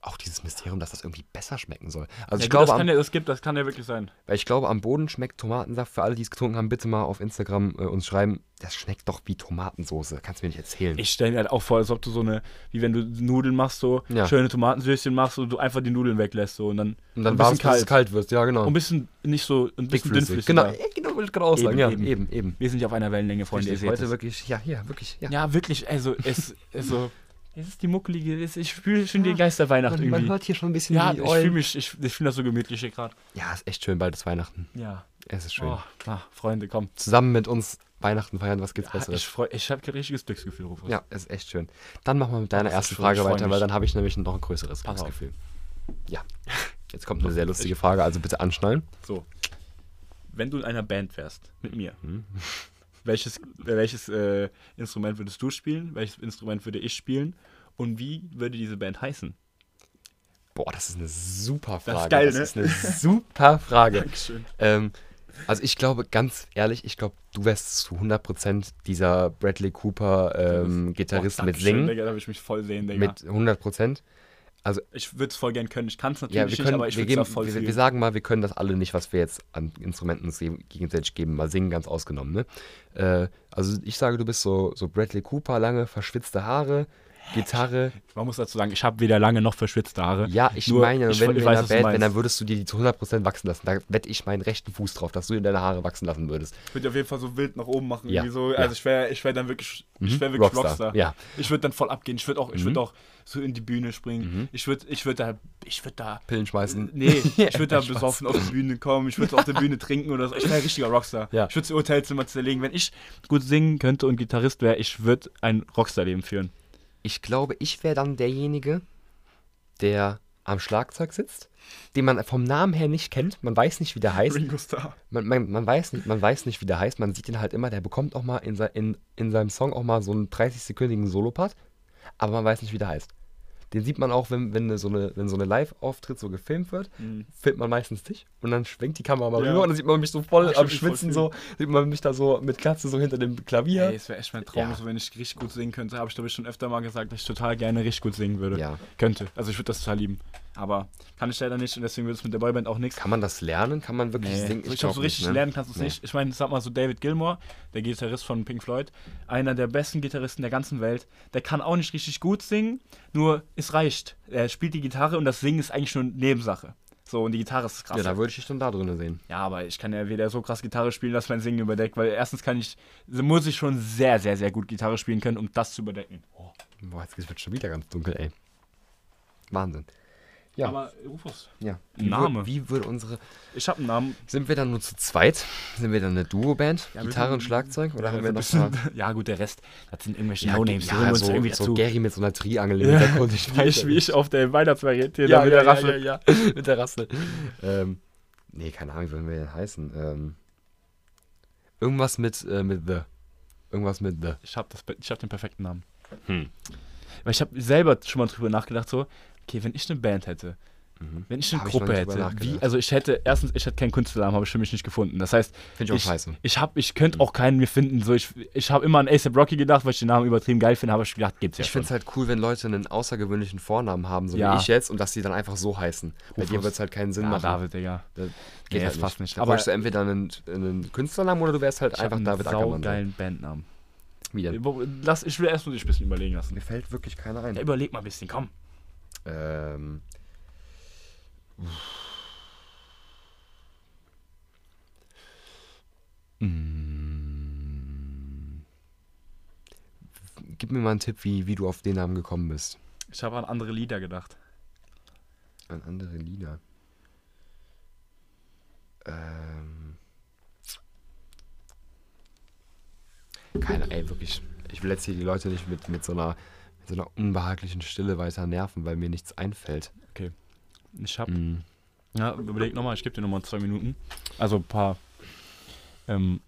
Auch dieses Mysterium, dass das irgendwie besser schmecken soll. Also ja, ich, gut, glaube, das, am, kann ja, das, gibt, das kann ja wirklich sein. weil ich glaube, am Boden schmeckt Tomatensaft. Für alle, die es getrunken haben, bitte mal auf Instagram äh, uns schreiben. Das schmeckt doch wie Tomatensoße. Kannst du mir nicht erzählen. Ich stelle mir halt auch vor, als ob du so eine, wie wenn du Nudeln machst, so Ja. schöne Tomatensößchen machst und du einfach die Nudeln weglässt. So, und dann, und dann ein war bisschen es, kalt. kalt wird. Ja, genau. Und ein bisschen nicht so, ein bisschen dünnflüssig. Genau, genau, wollte ich gerade aussagen. Eben, ja, eben. eben, eben. Wir sind ja auf einer Wellenlänge, Freunde. Richtig, heute wirklich, ja, hier, wirklich, ja. Ja, wirklich, also es, also, es ist die muckelige, ich fühle schon die Geisterweihnacht man, man irgendwie. hört hier schon ein bisschen Ja, die ich fühle mich, ich, ich finde das so gemütlich hier gerade. Ja, ist echt schön, bald ist Weihnachten. Ja. Es ist schön. Oh, ah, Freunde, komm. Zusammen mit uns Weihnachten feiern, was gibt's Ja, Besseres? ich freu, ich habe kein richtiges Glücksgefühl, Rufus. Ja, ist echt schön. Dann machen wir mit deiner Das ersten Frage weiter, weil dann habe ich nämlich noch ein größeres Pass auf. Glücksgefühl. Ja. Jetzt kommt eine sehr lustige Frage, also bitte anschnallen. So. Wenn du in einer Band wärst, mit mir, Mhm. Welches, welches äh, Instrument würdest du spielen? Welches Instrument würde ich spielen? Und wie würde diese Band heißen? Boah, das ist eine super Frage. Das ist geil, das ne? ist eine super Frage. Dankeschön. ähm, also ich glaube, ganz ehrlich, ich glaube, du wärst zu 100% dieser Bradley Cooper ähm, Gitarrist mit Singen. Digga, da ich mich voll sehen, Digga. Mit 100%. Ich würde es voll gern können. Ich kann es natürlich Ja, wir nicht, können, aber ich wir, würde es voll wir, wir sagen mal, wir können das alle nicht, was wir jetzt an Instrumenten gegenseitig geben, mal singen ganz ausgenommen, ne? Äh, also ich sage, du bist so, so Bradley Cooper, lange verschwitzte Haare, Gitarre. Man muss dazu sagen, ich habe weder lange noch verschwitzte Haare. Ja, ich Nur, meine, ich- wenn ich in weiß, einer Band, wenn, dann würdest du dir die zu 100% wachsen lassen. Da wette ich meinen rechten Fuß drauf, dass du dir deine Haare wachsen lassen würdest. Ich würde auf jeden Fall so wild nach oben machen. Ja, So. ja. Also ich wäre ich wär dann wirklich, ich Mhm. wäre wirklich Rockstar, Rockstar. ja. Ich würde dann voll abgehen. Ich würde auch, ich Mhm. würd auch so in die Bühne springen. Mhm. Ich würde ich würd da, ich würde da, Pillen schmeißen. nee, ich würde da besoffen auf die Bühne kommen. Ich würde auf der Bühne trinken oder so. Ich wäre ein richtiger Rockstar. Ja. Ich würde das Hotelzimmer zerlegen. Wenn ich gut singen könnte und Gitarrist wäre, ich würde ein Rockstar-Leben führen. Ich glaube, ich wäre dann derjenige, der am Schlagzeug sitzt, den man vom Namen her nicht kennt. Man weiß nicht, wie der heißt. Ringo Starr. Man, man, man, weiß nicht, man weiß nicht, wie der heißt. Man sieht ihn halt immer. Der bekommt auch mal in, in, in seinem Song auch mal so einen 30-sekündigen Solopart. Aber man weiß nicht, wie der heißt. Den sieht man auch, wenn, wenn so eine, wenn so eine Live-Auftritt so gefilmt wird, Mhm. filmt man meistens dich und dann schwenkt die Kamera mal Ja. rüber und dann sieht man mich so voll ich am Schwitzen, so, sieht man mich da so mit Klatze so hinter dem Klavier. Ey, es wäre echt mein Traum, Ja. so, wenn ich richtig gut singen könnte. Habe ich glaube ich schon öfter mal gesagt, dass ich total gerne richtig gut singen würde. Ja. Könnte. Also ich würde das total lieben. Aber kann ich leider nicht und deswegen wird es mit der Boyband auch nichts. Kann man das lernen? Kann man wirklich Nee. singen? ich glaube, glaub so nicht, richtig ne? lernen kannst du es Nee. nicht. Ich meine, sag mal so David Gilmour, der Gitarrist von Pink Floyd, einer der besten Gitarristen der ganzen Welt. Der kann auch nicht richtig gut singen, nur es reicht. Er spielt die Gitarre und das Singen ist eigentlich nur Nebensache. So, und die Gitarre ist krass. Ja, da würde ich dich dann da drin sehen. Ja, aber ich kann ja weder so krass Gitarre spielen, dass mein Singen überdeckt, weil erstens kann ich, muss ich schon sehr, sehr, sehr gut Gitarre spielen können, um das zu überdecken. Boah, jetzt wird schon wieder ganz dunkel, ey. Wahnsinn. Ja. Aber Rufus, Ja. Name. wür- Wie würde unsere. ich habe einen Namen. Sind wir dann nur zu zweit? Sind wir dann eine Duo-Band? Ja, Gitarre und Schlagzeug? Oder haben Ja, wir noch bisschen- ja, gut, der Rest, das sind irgendwelche No-Names, die ja, so, irgendwie so. Gary mit so einer Triangel im Ja. Hintergrund. Ich Wie weiß ich, wie ich auf der Weihnachtsvariante ja, mit ja, der ja, Rassel. ja, ja, mit der Rassel. ähm, nee, keine Ahnung, wie wollen wir denn heißen? Ähm, irgendwas mit, äh, mit The. Irgendwas mit The. Ich habe hab den perfekten Namen. Hm. Weil ich habe selber schon mal drüber nachgedacht, so, okay, wenn ich eine Band hätte, Mhm. wenn ich eine Hab ich Gruppe nicht drüber hätte, wie, also ich hätte, erstens, ich hätte keinen Künstlernamen, habe ich für mich nicht gefunden. Das heißt, Finde ich ich, scheiße. ich, hab, ich könnte auch keinen mir finden. So, ich ich habe immer an ASAP Rocky gedacht, weil ich den Namen übertrieben geil finde, habe ich gedacht, gibt's ja Ich finde es halt cool, wenn Leute einen außergewöhnlichen Vornamen haben, so Ja. wie ich jetzt, und dass sie dann einfach so heißen. Bei dir Rufus. wird es halt keinen Sinn ja, machen. David, Digga. Das Nee, geht das halt passt nicht. Da Aber du entweder einen, einen Künstlernamen oder du wärst halt ich einfach einen David Ackermann. so. saugeilen Bandnamen. Lass, ich will erst mal dich ein bisschen überlegen lassen. Mir fällt wirklich keiner ein. Ja, überleg mal ein bisschen, komm. Ähm. Gib mir mal einen Tipp, wie, wie du auf den Namen gekommen bist. Ich habe an andere Lieder gedacht. An andere Lieder. Ähm. Keine, ey, wirklich. Ich will jetzt hier die Leute nicht mit, mit, so einer, so einer unbehaglichen Stille weiter nerven, weil mir nichts einfällt. Ich habe Mm. Ja, überleg nochmal, ich gebe dir nochmal zwei Minuten. Also ein paar. Ähm,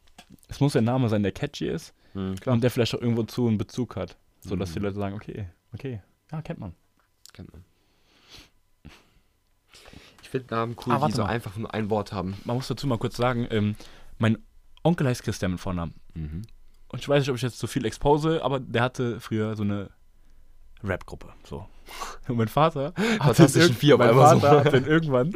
es muss ein Name sein, der catchy ist Mm, und der vielleicht auch irgendwo zu einen Bezug hat. Sodass die Mhm. Leute sagen, okay, okay, ja, kennt man. Kennt man. Ich finde Namen cool, Ah, die so mal. einfach nur ein Wort haben. Man muss dazu mal kurz sagen, ähm, mein Onkel heißt Christian mit Vornamen. Mhm. Und ich weiß nicht, ob ich jetzt zu viel expose, aber der hatte früher so eine Rap-Gruppe. So. Und mein Vater hat Fantastischen den Vier mein einmal so. Vater hat den irgendwann,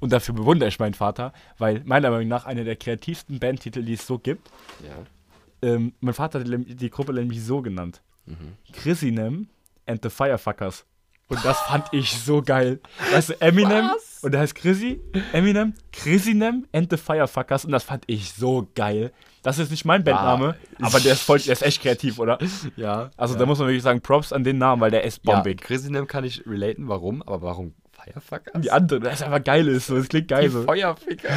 und dafür bewundere ich meinen Vater, weil meiner Meinung nach einer der kreativsten Bandtitel, die es so gibt, Ja. ähm, mein Vater hat die, die Gruppe nämlich so genannt. Mhm. Chrisinem and the Firefuckers. Und das fand ich so geil. Weißt du, Eminem und der heißt Chrissy, Eminem, Chrisinem and the Firefuckers und das fand ich so geil. Das ist nicht mein Bandname, aber der ist voll, der ist echt kreativ, oder? Ja. Also ja. da muss man wirklich sagen, Props an den Namen, weil der ist ja, bombig. Chrisinem kann ich relaten, warum, aber warum Firefucker? Die andere, das ist einfach geil ist, so, das klingt geil Die so. Feuerficker.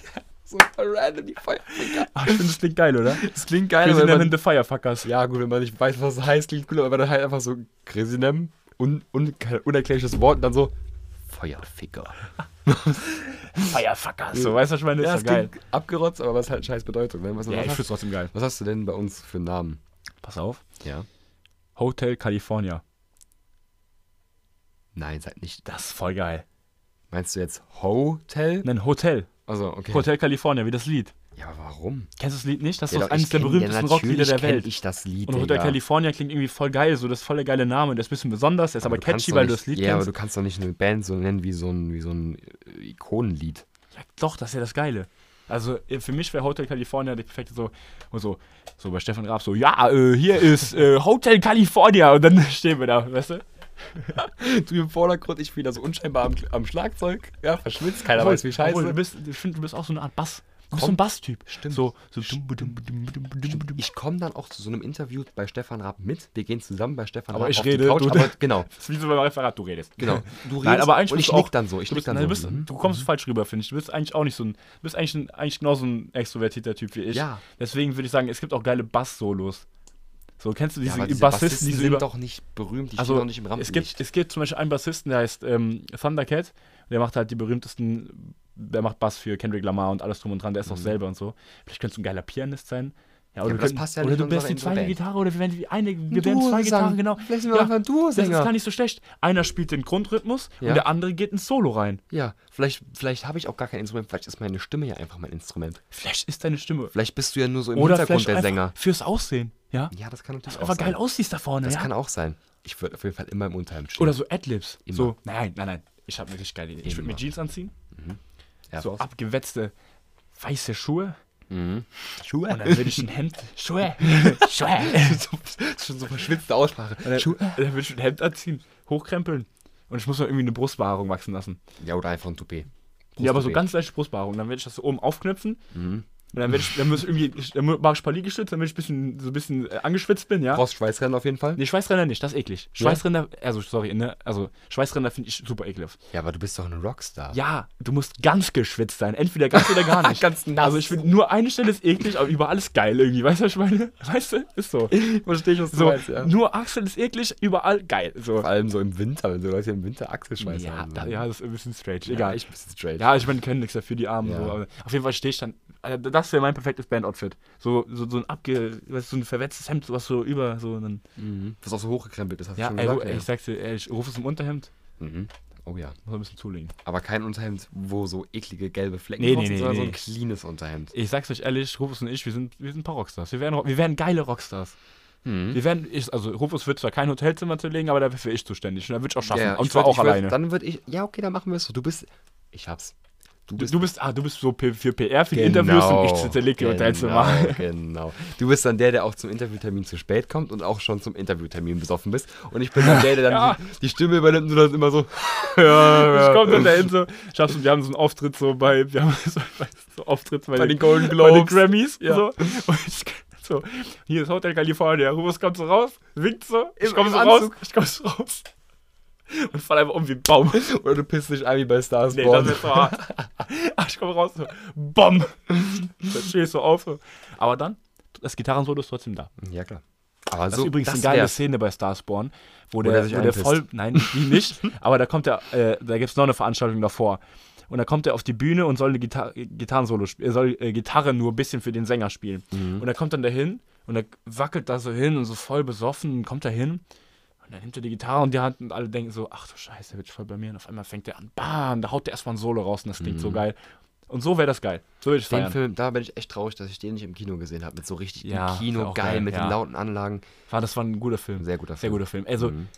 so random, die Feuerficker. Ah, ich finde, das klingt geil, oder? Das klingt geil, man, and the Firefuckers. Ja, gut, wenn man nicht weiß, was es heißt, klingt cool, aber dann halt einfach so Chrisinem, un, un, unerklärliches Wort und dann so Feuerficker. Firefuckers. So, weißt du, was ich meine? Ja, ist doch geil. abgerotzt, aber was halt scheiß Bedeutung. Ne? Was, Ja, was, ich hast, find's trotzdem geil. was hast du denn bei uns für einen Namen? Pass auf. Ja. Hotel California. Nein, seid nicht. Das ist voll geil. Meinst du jetzt Hotel? Nein, Hotel. Also, okay. Hotel California, wie das Lied. Ja, aber warum? Kennst du das Lied nicht? Das ist Ja, doch eines der berühmtesten ja, Rocklieder der Welt. ich das Lied, Und Hotel. California klingt irgendwie voll geil, so das ist voll der geile Name. Der ist ein bisschen besonders, der ist aber, kannst catchy, weil du das Lied Ja, aber kennst. du kannst doch nicht eine Band so nennen wie so ein, wie so ein äh, Ikonenlied. Ja, doch, das ist ja das Geile. Also äh, für mich wäre Hotel California die perfekte so, und so, so bei Stefan Raab so, ja, äh, hier ist äh, Hotel California und dann stehen wir da, weißt du? Du im Vordergrund, ich wieder so unscheinbar am, am Schlagzeug. Ja, verschwitzt, keiner Obwohl- weiß wie scheiße. obwohl, Du bist, ich finde, du bist auch so eine Art Bass. Du bist Komm. so ein Basstyp. Stimmt. So, so dum. Ich komme dann auch zu so einem Interview bei Stefan Raab mit. Wir gehen zusammen bei Stefan Aber Raab ich auf rede, die Couch. du- aber, genau, Das ist wie so beim Referat, du redest. genau. Du redest Nein, aber eigentlich und ich du nick auch- dann so. Ich Du, bist, dann nein, so. du, bist, mhm. du kommst falsch rüber, finde ich. Du bist eigentlich auch nicht so ein. Du bist eigentlich, ein, eigentlich genauso ein extrovertierter Typ wie ich. Ja. Deswegen würde ich sagen, es gibt auch geile Bass-Solos. So, kennst du Ja, diese, aber diese Bassisten, Bassisten die so sind über. doch nicht berühmt. Die also, stehen doch nicht im es, gibt, Rampenlicht. es gibt zum Beispiel einen Bassisten, der heißt ähm, Thundercat. Der macht halt die berühmtesten. Der macht Bass für Kendrick Lamar und alles drum und dran. Der ist auch Mhm. selber und so. Vielleicht könntest du ein geiler Pianist sein. Ja, aber du das passt ja oder du bist die zweite Band. Gitarre oder wir werden die eine, wir werden zwei. Gitarren, genau. Vielleicht sind wir Ja, einfach ein Das ist gar nicht so schlecht. Einer spielt den Grundrhythmus Ja. und der andere geht ins Solo rein. Ja, vielleicht, vielleicht habe ich auch gar kein Instrument. Vielleicht ist meine Stimme ja einfach mein Instrument. Vielleicht ist deine Stimme. Vielleicht bist du ja nur so im Oder Hintergrund der Sänger. fürs Aussehen. Ja. Ja, das kann natürlich auch Einfach sein. geil aussiehst da vorne. Das ja? kann auch sein. Ich würde auf jeden Fall immer im Unterhemd stehen. Oder so Adlibs. So, nein, nein, nein. Ich habe richtig geile Idee. Ich würde mir. Jeans anziehen, Air so abgewetzte weiße Schuhe Mhm. Schuhe. und dann würde ich ein Hemd. Schuhe. Schuhe. schon so verschwitzte Aussprache. Und dann, Schuhe. dann würde ich ein Hemd anziehen, hochkrempeln. Und ich muss noch irgendwie eine Brustbehaarung wachsen lassen. Ja, oder einfach ein Toupet. Ja, aber so ganz leichte Brustbehaarung. Dann werde ich das so oben aufknöpfen. Mhm. Und dann ich, dann muss irgendwie, dann mache ich Liegestütze, damit ich ein bisschen, so ein bisschen äh, angeschwitzt bin, ja. Brauchst Schweißrennen auf jeden Fall? Nee, Schweißränder nicht, das ist eklig. Schweißränder, also sorry, ne, also Schweißränder finde ich super ekelhaft. Ja, aber du bist doch ein Rockstar. Ja, du musst ganz geschwitzt sein, entweder ganz oder gar nicht. Ganz nass. Also ich finde, nur eine Stelle ist eklig, aber überall ist geil irgendwie, weißt du, was ich meine? Weißt du, ist so. Verstehe ich, was So, nur Achsel ist eklig, überall geil. So. Vor allem so im Winter, wenn so Leute im Winter Achselschweiß Ja, haben. da, ja, das ist ein bisschen strange, ja, egal. ich ein bisschen straight. Ja, ich meine, können nichts dafür, die Armen. Ja. So, auf jeden Fall stehe ich dann. Also das wäre mein perfektes Band-Outfit. So, so, so ein abge. Weißt, so ein verwetztes Hemd, was so über. So einen, Mhm. Was auch so hochgekrempelt ist, hast ja, du schon ey, gesagt. ey, ich sag's dir, ey, ich rufe es im Unterhemd. Mhm. Oh ja. Muss ein bisschen zulegen. Aber kein Unterhemd, wo so eklige gelbe Flecken Nee, sind, nee, sondern so nee. ein cleanes Unterhemd. Ich sag's euch ehrlich, Rufus und ich, wir sind, wir sind ein paar Rockstars. Wir werden, wir werden geile Rockstars. Mhm. Wir werden, ich, also Rufus wird zwar kein Hotelzimmer zu legen, aber dafür wäre ich zuständig. Und da würde ich auch schaffen. Ja, und zwar würd- auch würd- alleine. Dann würde ich, ja, okay, dann machen wir es so. Du bist, ich hab's. Du, du bist, ah, du bist so für PR, für die Interviews und ich zerlege die Hotelzimmer. Genau, genau. Du bist dann der, der auch zum Interviewtermin zu spät kommt und auch schon zum Interviewtermin besoffen bist. Und ich bin dann der, der dann Ja. die, die Stimme übernimmt und dann immer so, ja, Ich komme dann dahin so, schaffst du, wir haben so einen Auftritt so bei, wir haben so, so Auftritt bei, Bei den Golden bei den Globes. Grammys. Ja. So. Und ich, so, hier ist Hotel California. Rufus kommt so raus, winkt so, ich komme so raus, Anzug. ich komme so raus. Und fall einfach um wie ein Baum. Oder du pisst dich ein wie bei Stars Nee, Born. das ist so hart. Ach, ich komme raus, so, BOM! Dann ich so auf. So. Aber dann, das Gitarrensolo ist trotzdem da. Ja, klar. Aber Das so, ist übrigens das eine geile wär's. Szene bei Starspawn, wo der der, sich wo der voll. Nein, die nicht. aber da kommt der, äh, da gibt es noch eine Veranstaltung davor. Und da kommt er auf die Bühne und soll eine Gitar Gitarrensolo spielen. Er soll äh, Gitarre nur ein bisschen für den Sänger spielen. Mhm. Und er kommt dann dahin und er wackelt da so hin und so voll besoffen und kommt da hin. Und dann nimmt er die Gitarre und die Hand und alle denken so, ach du Scheiße, der wird voll bei mir. Und auf einmal fängt er an, bam, da haut der erstmal ein Solo raus und das klingt so geil. Und so wäre das geil. So würde ich Den feiern. Film, da bin ich echt traurig, dass ich den nicht im Kino gesehen habe. Mit so richtig Ja, Kino, geil, geil, mit ja. den lauten Anlagen. War, das war ein guter Film. Sehr guter Sehr Film. guter Film. Also, Mhm.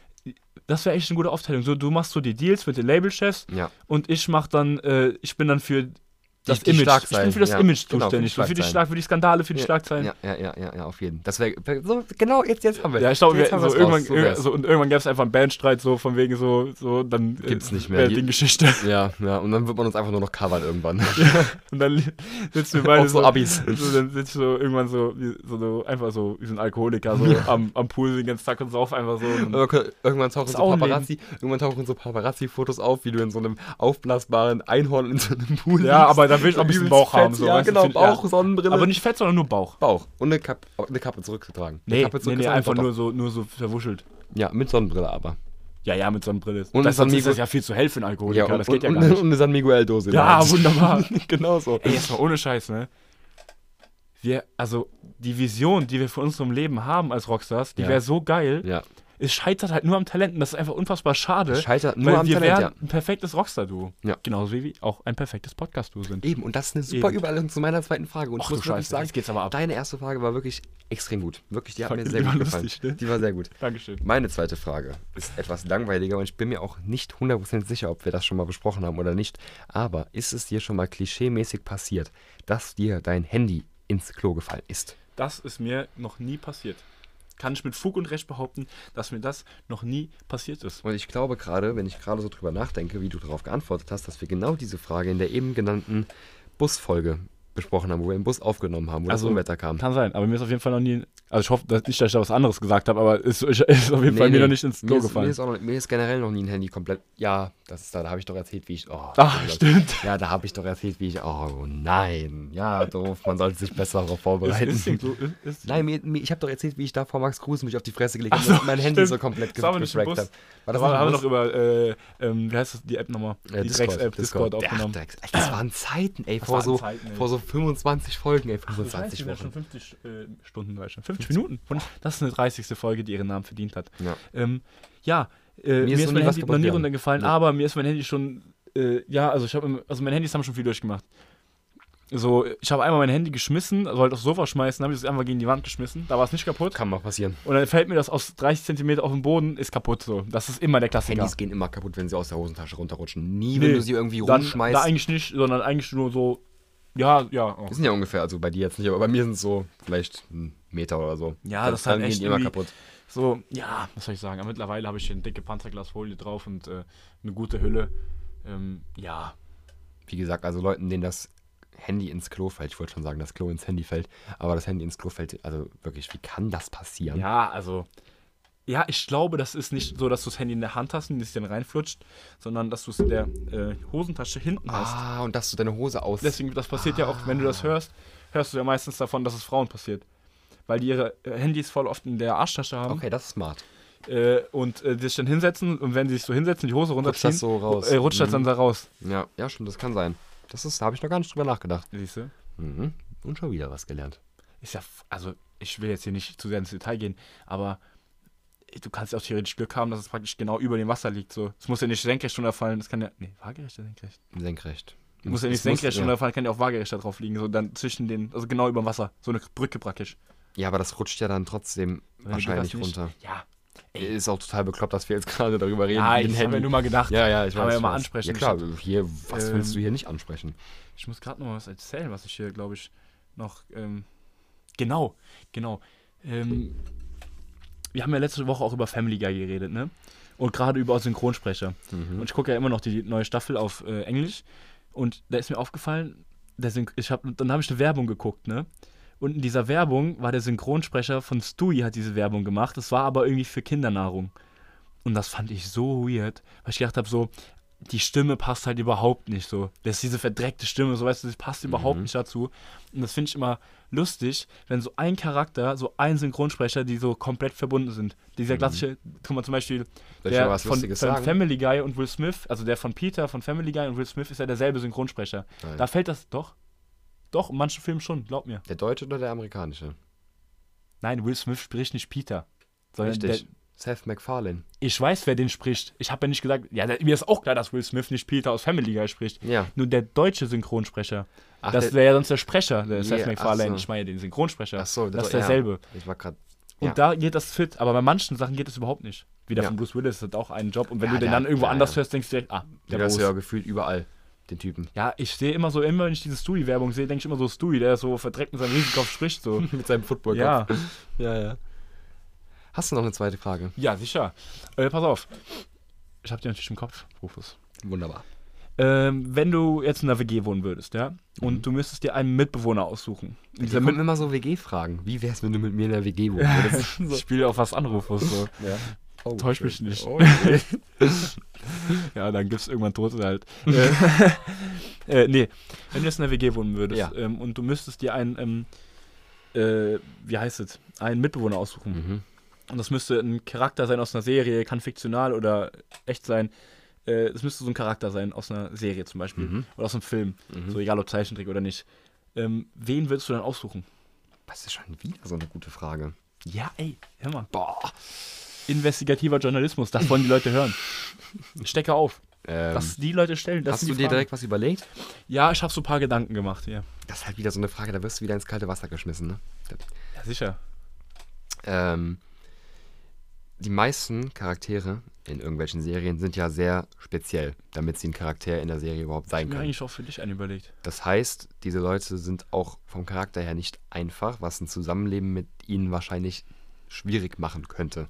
das wäre echt eine gute Aufteilung. So, du machst so die Deals mit den Labelchefs Ja. und ich mach dann, äh, ich bin dann für das die Image. Ich bin für das ja. Image Genau, für die zuständig. für, die. Schlag, für die Skandale, für die Ja, Schlagzeilen. Ja, ja, ja, ja, ja, auf jeden. Das wäre so, genau, jetzt, jetzt haben wir Ja, ich glaube, so irgendwann, raus, so so, und irgendwann gäbe es einfach einen Bandstreit, so von wegen so, so dann äh, Gibt's nicht mehr. die Geschichte. Ja, ja, und dann wird man uns einfach nur noch covern irgendwann. Und dann sitzen wir beide so Abis. So, dann sitzt so irgendwann so, wie, so, einfach so, wie so ein Alkoholiker, so am, am Pool den ganzen Tag und sauf einfach so. Und Irg- Irgendwann tauchen so Paparazzi, irgendwann tauchen so Paparazzi-Fotos auf, wie du in so einem aufblasbaren Einhorn in so einem Pool Ja, aber da will ich auch ein bisschen Bauch fett, haben, so, Ja, genau, find- Bauch, ja. Sonnenbrille. aber nicht fett, sondern nur Bauch. Bauch. Und eine, Kap eine Kappe zurückgetragen. Nee, Kappe nee, nee zurückgetragen, einfach nur so, nur so verwuschelt. Ja, mit Sonnenbrille aber. Ja, ja, mit Sonnenbrille. Und das, San ist das ja viel zu hell für einen Alkoholiker, Ja, und, das geht ja und, gar und, nicht. und eine San Miguel-Dose. Ja, wunderbar. genau so. Ey, jetzt mal ohne Scheiß, ne? Wir, also, die Vision, die wir von unserem Leben haben als Rockstars, die Ja. wäre so geil. Ja. Es scheitert halt nur am Talent und das ist einfach unfassbar schade. Es scheitert nur am wir Talent, wären ein perfektes Rockstar-Duo. Ja. Genauso wie wir auch ein perfektes Podcast-Duo sind. Eben, und das ist eine super Eben. Überleitung zu meiner zweiten Frage. Und Ach ich du muss wirklich Scheiße, sagen, jetzt geht's aber ab. deine erste Frage war wirklich extrem gut. Wirklich, die hat mir sehr gut gefallen. lustig, ne? Die war sehr gut. Dankeschön. Meine zweite Frage ist etwas langweiliger und ich bin mir auch nicht 100% sicher, ob wir das schon mal besprochen haben oder nicht. Aber ist es dir schon mal klischeemäßig passiert, dass dir dein Handy ins Klo gefallen ist? Das ist mir noch nie passiert. Kann ich mit Fug und Recht behaupten, dass mir das noch nie passiert ist. Und ich glaube gerade, wenn ich gerade so drüber nachdenke, wie du darauf geantwortet hast, dass wir genau diese Frage in der eben genannten Busfolge besprochen haben, wo wir im Bus aufgenommen haben, wo Also, das Unwetter kam. Kann sein, aber mir ist auf jeden Fall noch nie. Also ich hoffe dass nicht, dass ich da was anderes gesagt habe, aber es ist, ist auf jeden Fall mir noch nicht ins Klo gefallen. Mir ist, noch, mir ist generell noch nie ein Handy komplett. Ja, das ist da, da habe ich doch erzählt, wie ich. Oh, Ach, das- stimmt. Ja, da habe ich doch erzählt, wie ich. Oh nein. Ja, doof. Man sollte sich besser darauf vorbereiten. Ist, ist, ist, Nein, mir, mir, ich habe doch erzählt, wie ich da vor Max Kruse mich auf die Fresse gelegt habe so, und mein Handy stimmt. so komplett aber Bus. habe. War da das haben wir noch über, äh, ähm, wie heißt das, die App nochmal? Äh, die Drecks-App, Discord, Der aufgenommen. Ey, Das waren Zeiten, ey, vor so, Zeiten, ey. vor so 25 Folgen, ey, Das heißt, 25 wir sind schon Wochen. 50 äh, Stunden durch. 50 Minuten. Und das ist eine 30. Folge, die ihren Namen verdient hat. Ja. Ähm, ja, äh, mir, ist ist mein Handy noch nie runtergefallen, Ja. aber mir ist mein Handy schon, äh, ja, also ich habe, also meine Handys haben schon viel durchgemacht. so, ich habe einmal mein Handy geschmissen, sollte aufs Sofa schmeißen, habe ich es einfach gegen die Wand geschmissen, da war es nicht kaputt. Kann mal passieren. Und dann fällt mir das aus 30 Zentimeter auf den Boden, ist kaputt so. Das ist immer der Klassiker. Handys gehen immer kaputt, wenn sie aus der Hosentasche runterrutschen. Nie, Nee, wenn du sie irgendwie Dann, rumschmeißt. da eigentlich nicht, sondern eigentlich nur so, ja, ja. Oh. Die sind ja ungefähr, also bei dir jetzt nicht, aber bei mir sind es so vielleicht ein Meter oder so. Ja, das ist dann halt echt immer kaputt. So, ja, was soll ich sagen? Aber mittlerweile habe ich hier eine dicke Panzerglasfolie drauf und äh, eine gute Hülle. Ähm, ja, Wie gesagt, also Leuten, denen das Handy ins Klo fällt, ich wollte schon sagen, das Klo ins Handy fällt, aber das Handy ins Klo fällt, also wirklich, wie kann das passieren? ja, also. Ja, ich glaube, das ist nicht so, dass du das Handy in der Hand hast und es dann reinflutscht, sondern dass du es in der äh, Hosentasche hinten hast. Ah, und dass du deine Hose aus. Deswegen, das passiert ja auch, wenn du das hörst, hörst du ja meistens davon, dass es Frauen passiert. Weil die ihre äh, Handys voll oft in der Arschtasche haben okay, das ist smart. äh, und äh, die sich dann hinsetzen und wenn sie sich so hinsetzen, die Hose Rutscht runterziehen, das so raus. äh, rutscht das Mhm. dann da raus. Ja, ja, stimmt, das kann sein. Das ist, da habe ich noch gar nicht drüber nachgedacht. Siehst du? Mhm. Und schon wieder was gelernt. Ist ja, also ich will jetzt hier nicht zu sehr ins Detail gehen, aber du kannst ja auch theoretisch Glück haben, dass es praktisch genau über dem Wasser liegt. So. Es muss ja nicht senkrecht runterfallen, das kann ja, nee, waagerecht oder senkrecht? Senkrecht. Muss ja nicht Es muss- senkrecht ja. runterfallen, kann ja auch waagerecht da drauf liegen, so dann zwischen den, also genau über dem Wasser, so eine Brücke praktisch. Ja, aber das rutscht ja dann trotzdem Wenn wahrscheinlich du runter. Ja, Ist auch total bekloppt, dass wir jetzt gerade darüber reden. ja ich habe ja nur mal gedacht. Ja, ja, ich weiß. ja mal ansprechen. Ja klar, hier, was Ähm, willst du hier nicht ansprechen? Ich muss gerade noch was erzählen, was ich hier, glaube ich, noch. Ähm, genau, genau. Ähm, wir haben ja letzte Woche auch über Family Guy geredet, ne? Und gerade über Synchronsprecher. Mhm. Und ich gucke ja immer noch die neue Staffel auf äh, Englisch. Und da ist mir aufgefallen, der Syn ich hab, dann habe ich eine Werbung geguckt, ne? Und in dieser Werbung war der Synchronsprecher von Stewie, hat diese Werbung gemacht. Das war aber irgendwie für Kindernahrung. Und das fand ich so weird, weil ich gedacht habe, so, die Stimme passt halt überhaupt nicht so. Das ist diese verdreckte Stimme, so weißt du, das passt überhaupt Mhm. nicht dazu. Und das finde ich immer lustig, wenn so ein Charakter, so ein Synchronsprecher, die so komplett verbunden sind. Dieser Mhm. klassische, guck mal zum Beispiel, Soll der von, von sagen? Family Guy und Will Smith, also der von Peter von Family Guy und Will Smith ist ja derselbe Synchronsprecher. Nein. Da fällt das doch. Doch, in manchen Filmen schon, glaub mir. Der deutsche oder der amerikanische? Nein, Will Smith spricht nicht Peter. Sondern Richtig. Der, Seth MacFarlane. ich weiß, wer den spricht. Ich habe ja nicht gesagt, ja, mir ist auch klar, dass Will Smith nicht Peter aus Family Guy spricht. Ja. Nur der deutsche Synchronsprecher. Ach, das wäre ja sonst der Sprecher, der Ja, Seth MacFarlane. so. Ich meine den Synchronsprecher. Ach so, das ist ja. derselbe. Ich war gerade. Und Ja. da geht das fit, aber bei manchen Sachen geht es überhaupt nicht. Wie der Ja. von Bruce Willis hat auch einen Job und wenn Ja, du den dann irgendwo ja, anders ja. hörst, denkst du direkt, ah, der hast du Bruce. ja gefühlt überall, den Typen. Ja, ich sehe immer so, immer wenn ich diese Stewie-Werbung sehe, denke ich immer so Stewie, der so verdreckt mit seinem Riesenkopf spricht. So. Mit seinem football ja. ja, ja. Hast du noch eine zweite Frage? ja, sicher. Äh, pass auf. Ich habe dir natürlich im Kopf, Rufus. Wunderbar. Ähm, wenn du jetzt in einer WG wohnen würdest, ja, und Mhm. du müsstest dir einen Mitbewohner aussuchen. Da Dieser kommen immer so WG-Fragen. Wie wär's, wenn du mit mir in der WG wohnen würdest? Ich spiele auf was an, Rufus. So. ja. Oh, Täusch mich nicht. Oh, okay. ja, dann gibt's irgendwann Tote halt. äh, äh, nee, wenn du jetzt in einer WG wohnen würdest Ja. ähm, und du müsstest dir einen, ähm, äh, wie heißt es, einen Mitbewohner aussuchen. mhm. Und das müsste ein Charakter sein aus einer Serie, kann fiktional oder echt sein. Äh, Es müsste so ein Charakter sein aus einer Serie zum Beispiel. Mhm. Oder aus einem Film. Mhm. So egal ob Zeichentrick oder nicht. Ähm, wen würdest du dann aussuchen? Das ist schon wieder so eine gute Frage. Ja, ey, hör mal. Boah. Investigativer Journalismus, das wollen die Leute hören. Stecke auf. Ähm, dass die Leute stellen. Das hast du dir Fragen. direkt was überlegt? Ja, ich habe so ein paar Gedanken gemacht hier. Das ist halt wieder so eine Frage, da wirst du wieder ins kalte Wasser geschmissen, ne? Ja, sicher. Ähm, die meisten Charaktere in irgendwelchen Serien sind ja sehr speziell, damit sie ein Charakter in der Serie überhaupt sein können. eigentlich auch für dich einen überlegt. Das heißt, diese Leute sind auch vom Charakter her nicht einfach, was ein Zusammenleben mit ihnen wahrscheinlich schwierig machen könnte.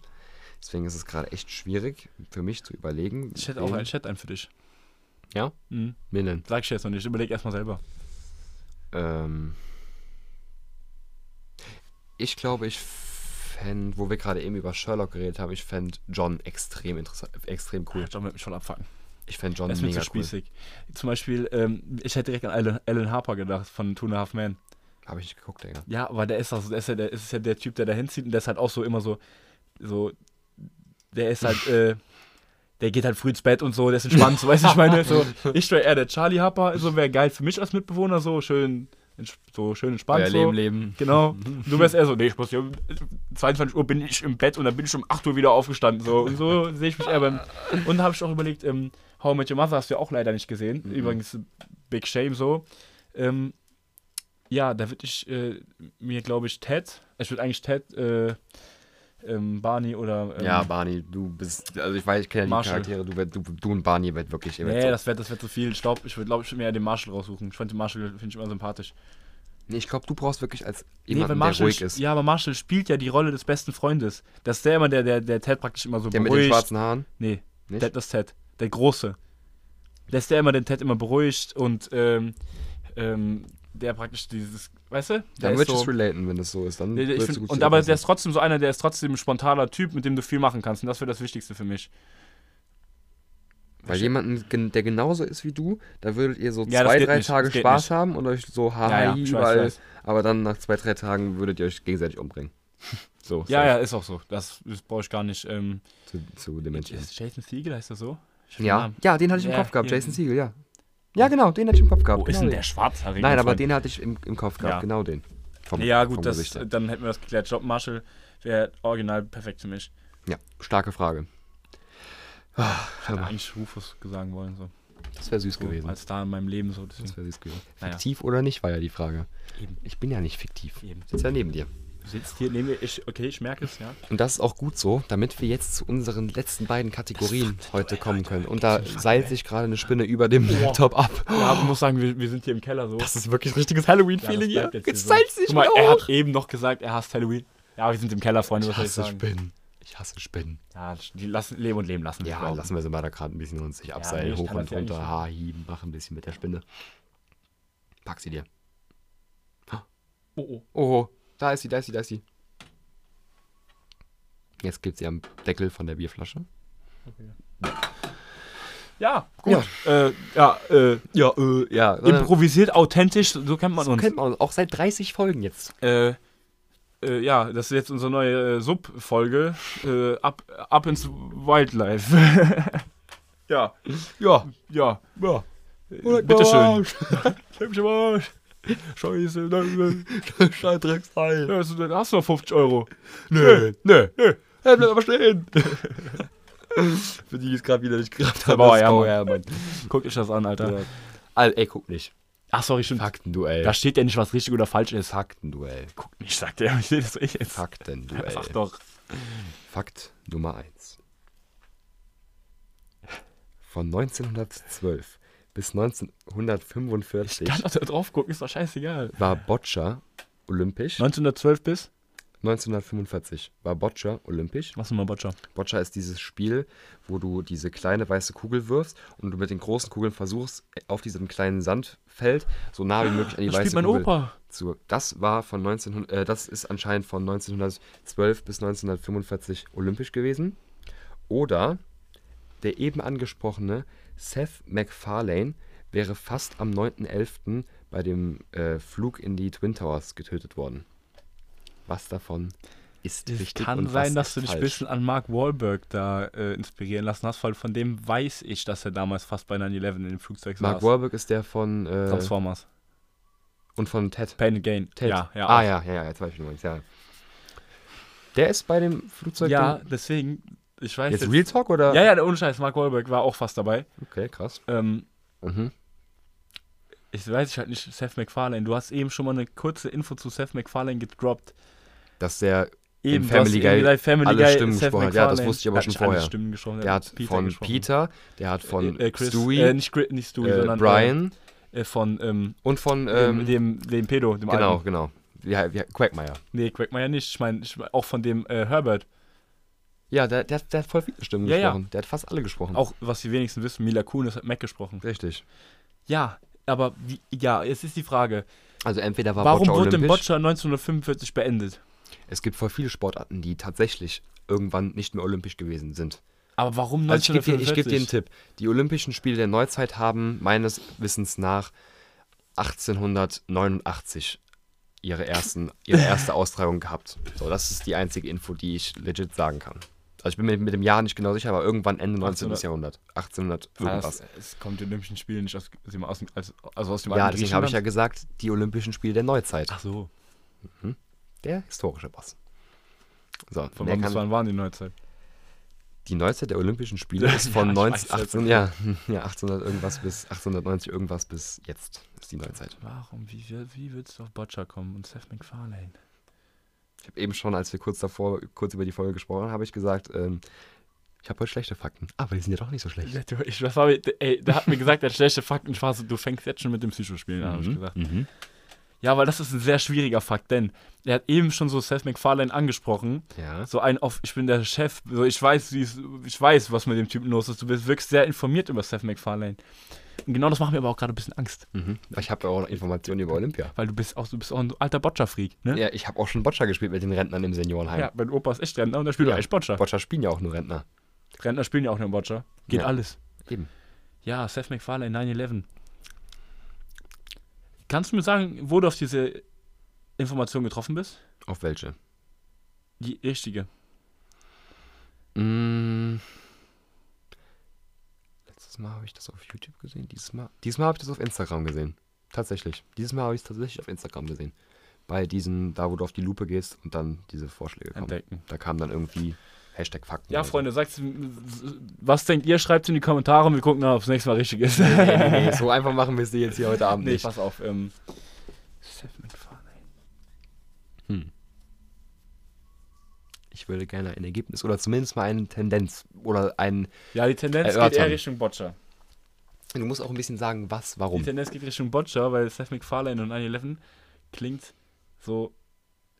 Deswegen ist es gerade echt schwierig für mich zu überlegen. Ich hätte auch einen Chat einen für dich. Ja? Mhm. Wen denn? Sag ich jetzt noch nicht. Überleg erstmal selber. Ähm, ich glaube, ich fände, wo wir gerade eben über Sherlock geredet haben, ich fände John extrem interessant, extrem cool. John wird mich voll abfacken. Ich fände John Er ist mir mega zu cool. Zum Beispiel, ähm, ich hätte direkt an Alan, Harper gedacht von Two and a Half Men. Habe ich nicht geguckt, Digga. Ja, aber der ist, also, der, ist ja, der ist ja der Typ, der da hinzieht und der ist halt auch so immer so, so, der ist halt, äh, der geht halt früh ins Bett und so, der ist entspannt, so weißt du, ich meine, so, ich wäre eher der Charlie Harper, so wäre geil für mich als Mitbewohner, so schön, so schön entspannt. Euer so. Leben leben. Genau. Du wärst eher so, nee, ich muss ja um 22 Uhr bin ich im Bett und dann bin ich um 8 Uhr wieder aufgestanden. So, und so sehe ich mich eher beim. Und da habe ich auch überlegt, ähm, How I Met Your Mother hast du ja auch leider nicht gesehen. Mhm. Übrigens, Big Shame so. Ähm, Ja, da würde ich äh, mir, glaube ich, Ted, ich würde eigentlich Ted, äh, ähm, Barney oder. Ähm, ja, Barney, du bist, also ich weiß, ich kenne ja die. Charaktere, du, du, du und Barney wird wirklich, ihr Nee, so- das wäre das wär zu viel. Ich glaube, ich würde glaub, ich würd mir eher den Marshall raussuchen. Ich fand den Marshall, finde ich immer sympathisch. nee, ich glaube, du brauchst wirklich als Nee, jemanden, der Marshall, ruhig ist. Ja, aber Marshall spielt ja die Rolle des besten Freundes. Das ist der immer, der, der, der Ted praktisch immer so Der mit den beruhigt. schwarzen Haaren. Nee, Nicht? Ted, das ist Ted. Der Große. Der ist der immer, den Ted immer beruhigt und ähm, ähm, der praktisch dieses, weißt du? Der Dann würde ich so, es relaten, wenn das so ist. Dann der, ich find, und aber der ist trotzdem so einer, der ist trotzdem ein spontaner Typ, mit dem du viel machen kannst. Und das wäre das Wichtigste für mich. Weil jemanden, gen- der genauso ist wie du, da würdet ihr so Ja, zwei, drei nicht, Tage Spaß nicht. haben und euch so haha, Ja, ja, weiß, aber dann nach zwei, drei Tagen würdet ihr euch gegenseitig umbringen. so, Ja, ja, ist auch so. Das, das brauche ich gar nicht. Ähm, Zu, zu dementieren. Jason Siegel, heißt das so? Ja, ja, den hatte ich im Kopf gehabt. Jason Siegel, ja. Ja, genau, den hatte ich im Kopf gehabt. Wo ist genau denn den. der Schwarzhaarige? Nein, aber den hatte ich im, im Kopf gehabt, Ja. genau den. Vom, Ja, gut, das, Gesicht dann hätten wir das geklärt. Job Marshall wäre original perfekt für mich. Ja, starke Frage. Ah, Ich hätte eigentlich Rufus sagen wollen. So. das wäre süß So, gewesen. Als Star in meinem Leben. So. Das wäre süß gewesen. Naja. Fiktiv oder nicht, war ja die Frage. Eben. Ich bin ja nicht fiktiv. Eben. Ich sitze ja neben dir. Du sitzt hier neben mir. Ich, okay, ich merke es, ja. Und das ist auch gut so, damit wir jetzt zu unseren letzten beiden Kategorien heute kommen können. Und da seilt sich gerade eine Spinne über dem Laptop ab. Ja, ich muss sagen, wir, wir sind hier im Keller so. Das ist wirklich richtiges Ja, Halloween-Feeling das hier. Jetzt seilt sich Guck mal, er hat eben noch gesagt, er hasst Halloween. Ja, wir sind im Keller, Freunde, Ich was ich hasse sagen? Spinnen. Ich hasse Spinnen. Ja, die lassen, leben und leben lassen. Ja, wir lassen wir sie mal da gerade ein bisschen uns sich abseilen, nee, ich hoch und ja runter, nicht. Haar hieben, mach ein bisschen mit der Spinne. Pack sie dir. Oh, oh. Oh, da ist sie, da ist sie, da ist sie. Jetzt gibt sie am Deckel von der Bierflasche. Ja, gut. Ja, äh, ja, äh, Ja, äh, ja. improvisiert, authentisch, so kennt man so uns. kennt man uns auch seit 30 Folgen jetzt. Äh, äh, ja, das ist jetzt unsere neue äh, Sub-Folge. Äh, ab, ab ins Wildlife. ja, Ja, ja. ja. Bitteschön. Scheiße, nein, nein. Da hast du noch 50 Euro. Nö, nö, nö. Er bleibt aber stehen. Für die, die es gerade wieder nicht gerafft haben. Das ist Hermann. Bauer Hermann. Guck ich das an, Alter. Ja. Al, ey, guck nicht. Ach, sorry, stimmt. Faktenduell. Da steht ja nicht, was richtig oder falsch ist. Faktenduell. Guck nicht, sagt er. Ich sehe das eh jetzt. Faktenduell. Sag doch. Fakt Nummer 1. Von 1912 bis 1945 Kann doch da drauf gucken, ist doch scheißegal. war Boccia olympisch. 1912 bis? 1945 war Boccia olympisch. Was nochmal Boccia? Boccia ist dieses Spiel, wo du diese kleine weiße Kugel wirfst und du mit den großen Kugeln versuchst, auf diesem kleinen Sandfeld so nah wie möglich an die Das weiße spielt mein Kugel Opa. zu. Das war von 1900, äh, das ist anscheinend von 1912 bis 1945 olympisch gewesen. Oder der eben angesprochene Seth MacFarlane wäre fast am 9.11. bei dem äh, Flug in die Twin Towers getötet worden. Was davon ist Es richtig kann sein, dass du dich ein bisschen an Mark Wahlberg da äh, inspirieren lassen hast, weil von dem weiß ich, dass er damals fast bei 9-11 in dem Flugzeug Mark saß. Wahlberg ist der von äh, Transformers. und von Ted. Pain and Gain. Ted. Ja, ja. ah ja, ja, ja, jetzt weiß ich übrigens, ja. Der ist bei dem Flugzeug. Ja, deswegen, ich weiß Jetzt jetzt. Real Talk oder? ja, ja, der ohne Scheiß, Mark Wahlberg war auch fast dabei. Okay, krass. Ähm, Mhm. ich weiß ich halt nicht, Seth MacFarlane. Du hast eben schon mal eine kurze Info zu Seth MacFarlane gedroppt. Dass der Eben, In Family Guy alle Guy Stimmen Seth gesprochen hat. Ja, das wusste ich aber schon vorher. Stimmen gesprochen, Der hat von gesprochen. Peter, der hat von äh, äh, Chris, Stewie, Äh, nicht, nicht Stewie, äh, sondern Brian Äh, äh, von ähm, und von dem, ähm, dem, dem Pedo, dem genau, Alten. genau. Ja, ja, Quagmire. Nee, Quagmire nicht. Ich meine, ich mein, auch von dem äh, Herbert. Ja, der, der, der hat voll viele Stimmen Ja, ja. gesprochen. Der hat fast alle gesprochen. Auch, was die wenigsten wissen, Mila Kunis hat Mac gesprochen. Richtig. Ja, aber wie, ja, jetzt ist die Frage. Also entweder war Warum Boccia wurde olympisch. Boccia 1945 beendet? Es gibt voll viele Sportarten, die tatsächlich irgendwann nicht mehr olympisch gewesen sind. Aber warum Also ich gebe dir, 1945? ich geb dir einen Tipp. Die Olympischen Spiele der Neuzeit haben meines Wissens nach 1889 ihre, ersten, ihre erste Austragung gehabt. So, das ist die einzige Info, die ich legit sagen kann. Also ich bin mir mit dem Jahr nicht genau sicher, aber irgendwann Ende 19. 1800. Jahrhundert. 1800 Ah, irgendwas. das, es kommt die Olympischen Spiele nicht aus, aus, dem- aus, dem- als- also aus dem Ja, deswegen habe ich ja gesagt, die Olympischen Spiele der Neuzeit. Ach so, Der historische Boss. So, von wann bis wann waren die Neuzeit? die Neuzeit der Olympischen Spiele ist von Ja, ich 19, weiß, 18, ja, ja, 1800 irgendwas bis 1890 irgendwas bis jetzt. ist die Neuzeit. Warum? Wie, wie, würdest du auf Boccia kommen und Seth MacFarlane? Ich habe eben schon, als wir kurz davor, kurz über die Folge gesprochen haben, habe ich gesagt, ähm, ich habe heute schlechte Fakten. Aber die sind ja doch nicht so schlecht. Ja, du, ich, was war, ey, der hat mir gesagt, der hat schlechte Fakten. Ich war so, du fängst jetzt schon mit dem Psychospielen an, habe ich gesagt. Mhm. Ja, weil das ist ein sehr schwieriger Fakt, denn er hat eben schon so Seth MacFarlane angesprochen. Ja. So ein auf, ich bin der Chef, so ich weiß, ich weiß, was mit dem Typen los ist. Du bist wirklich sehr informiert über Seth MacFarlane. Und genau das macht mir aber auch gerade ein bisschen Angst, Mhm. Ich habe ja auch noch Informationen über Olympia. weil du bist auch, du bist auch ein alter Boccia-Freak, ne? Ja, ich habe auch schon Boccia gespielt mit den Rentnern im Seniorenheim. Ja, mein Opa ist echt Rentner und der spielt Ja. echt Boccia. Boccia spielen ja auch nur Rentner. Rentner spielen ja auch nur Boccia. Geht Ja. alles. Eben. Ja, Seth MacFarlane 9-11. Kannst du mir sagen, wo du auf diese Information getroffen bist? Auf welche? Die richtige. Mm. Letztes Mal habe ich das auf YouTube gesehen. Dieses Mal, dieses Mal habe ich das auf Instagram gesehen. Tatsächlich. Dieses Mal habe ich es tatsächlich auf Instagram gesehen. Bei diesen, da wo du auf die Lupe gehst und dann diese Vorschläge kommen. Entdecken. Da kam dann irgendwie Hashtag Fakten. Ja, so. Freunde, sagt, was denkt ihr? Schreibt es in die Kommentare und wir gucken, ob es nächstes Mal richtig ist. Nee, nee, nee, so einfach machen wir es jetzt hier heute Abend Nee, nicht. pass auf. Ähm, MacFarlane. Hm. Ich würde gerne ein Ergebnis oder zumindest mal eine Tendenz oder ein. Ja, die Tendenz geht Erörtern. eher Richtung Boccia. Du musst auch ein bisschen sagen, was, Die warum. Tendenz geht Richtung Boccia, weil Seth MacFarlane und 9-11 klingt so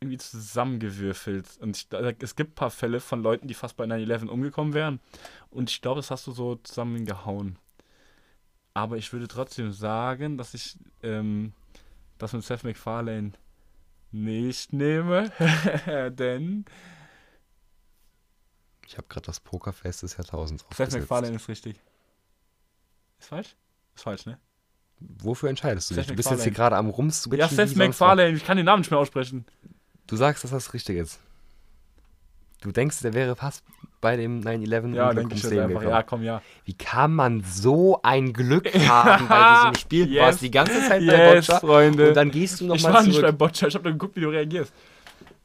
irgendwie zusammengewürfelt. Und ich, es gibt ein paar Fälle von Leuten, die fast bei 9-11 umgekommen wären. Und ich glaube, das hast du so zusammengehauen. Aber ich würde trotzdem sagen, dass ich ähm, das mit Seth MacFarlane nicht nehme. Denn Ich habe gerade das Pokerfest des Jahrtausends Seth aufgesetzt. MacFarlane ist richtig. Ist falsch? Ist falsch, ne? Wofür entscheidest du Seth dich? Du bist jetzt hier gerade am rumswitchen. Ja, Seth. MacFarlane, ich kann den Namen nicht mehr aussprechen. Du sagst, dass das richtig ist. Du denkst, der wäre fast bei dem 9-11 Ja, denke ich Leben einfach. gekommen. Ja, komm, ja. Wie kann man so ein Glück haben bei diesem Spiel? Du Yes. warst die ganze Zeit bei Yes, Boccia Freunde. und dann gehst du ich war nochmal nicht zurück. beim Boccia, ich habe nur geguckt, wie du reagierst.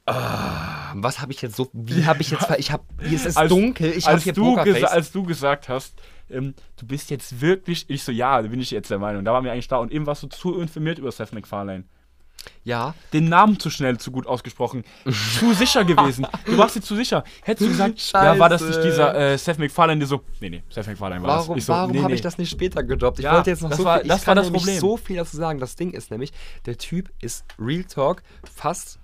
Was habe ich jetzt so, wie habe ich jetzt, ich habe, hier ist es Als- dunkel, ich habe als, hier du als du gesagt hast, ähm, du bist jetzt wirklich, ich so, ja, da bin ich jetzt der Meinung. Da war mir eigentlich klar. Und eben warst du zu informiert über Seth MacFarlane. Ja, Den Namen zu schnell, zu gut ausgesprochen. zu sicher gewesen. Du warst dir zu sicher. Hättest du gesagt, ja, war das nicht Scheiße. dieser äh, Seth MacFarlane, der so, nee, nee, Seth MacFarlane war warum, das. So, warum nee, habe nee. ich das nicht später gedroppt? Ich Ja, wollte jetzt noch das so war- viel, das ich war kann das nämlich Problem. so viel dazu sagen. Das Ding ist nämlich, der Typ ist Real Talk fast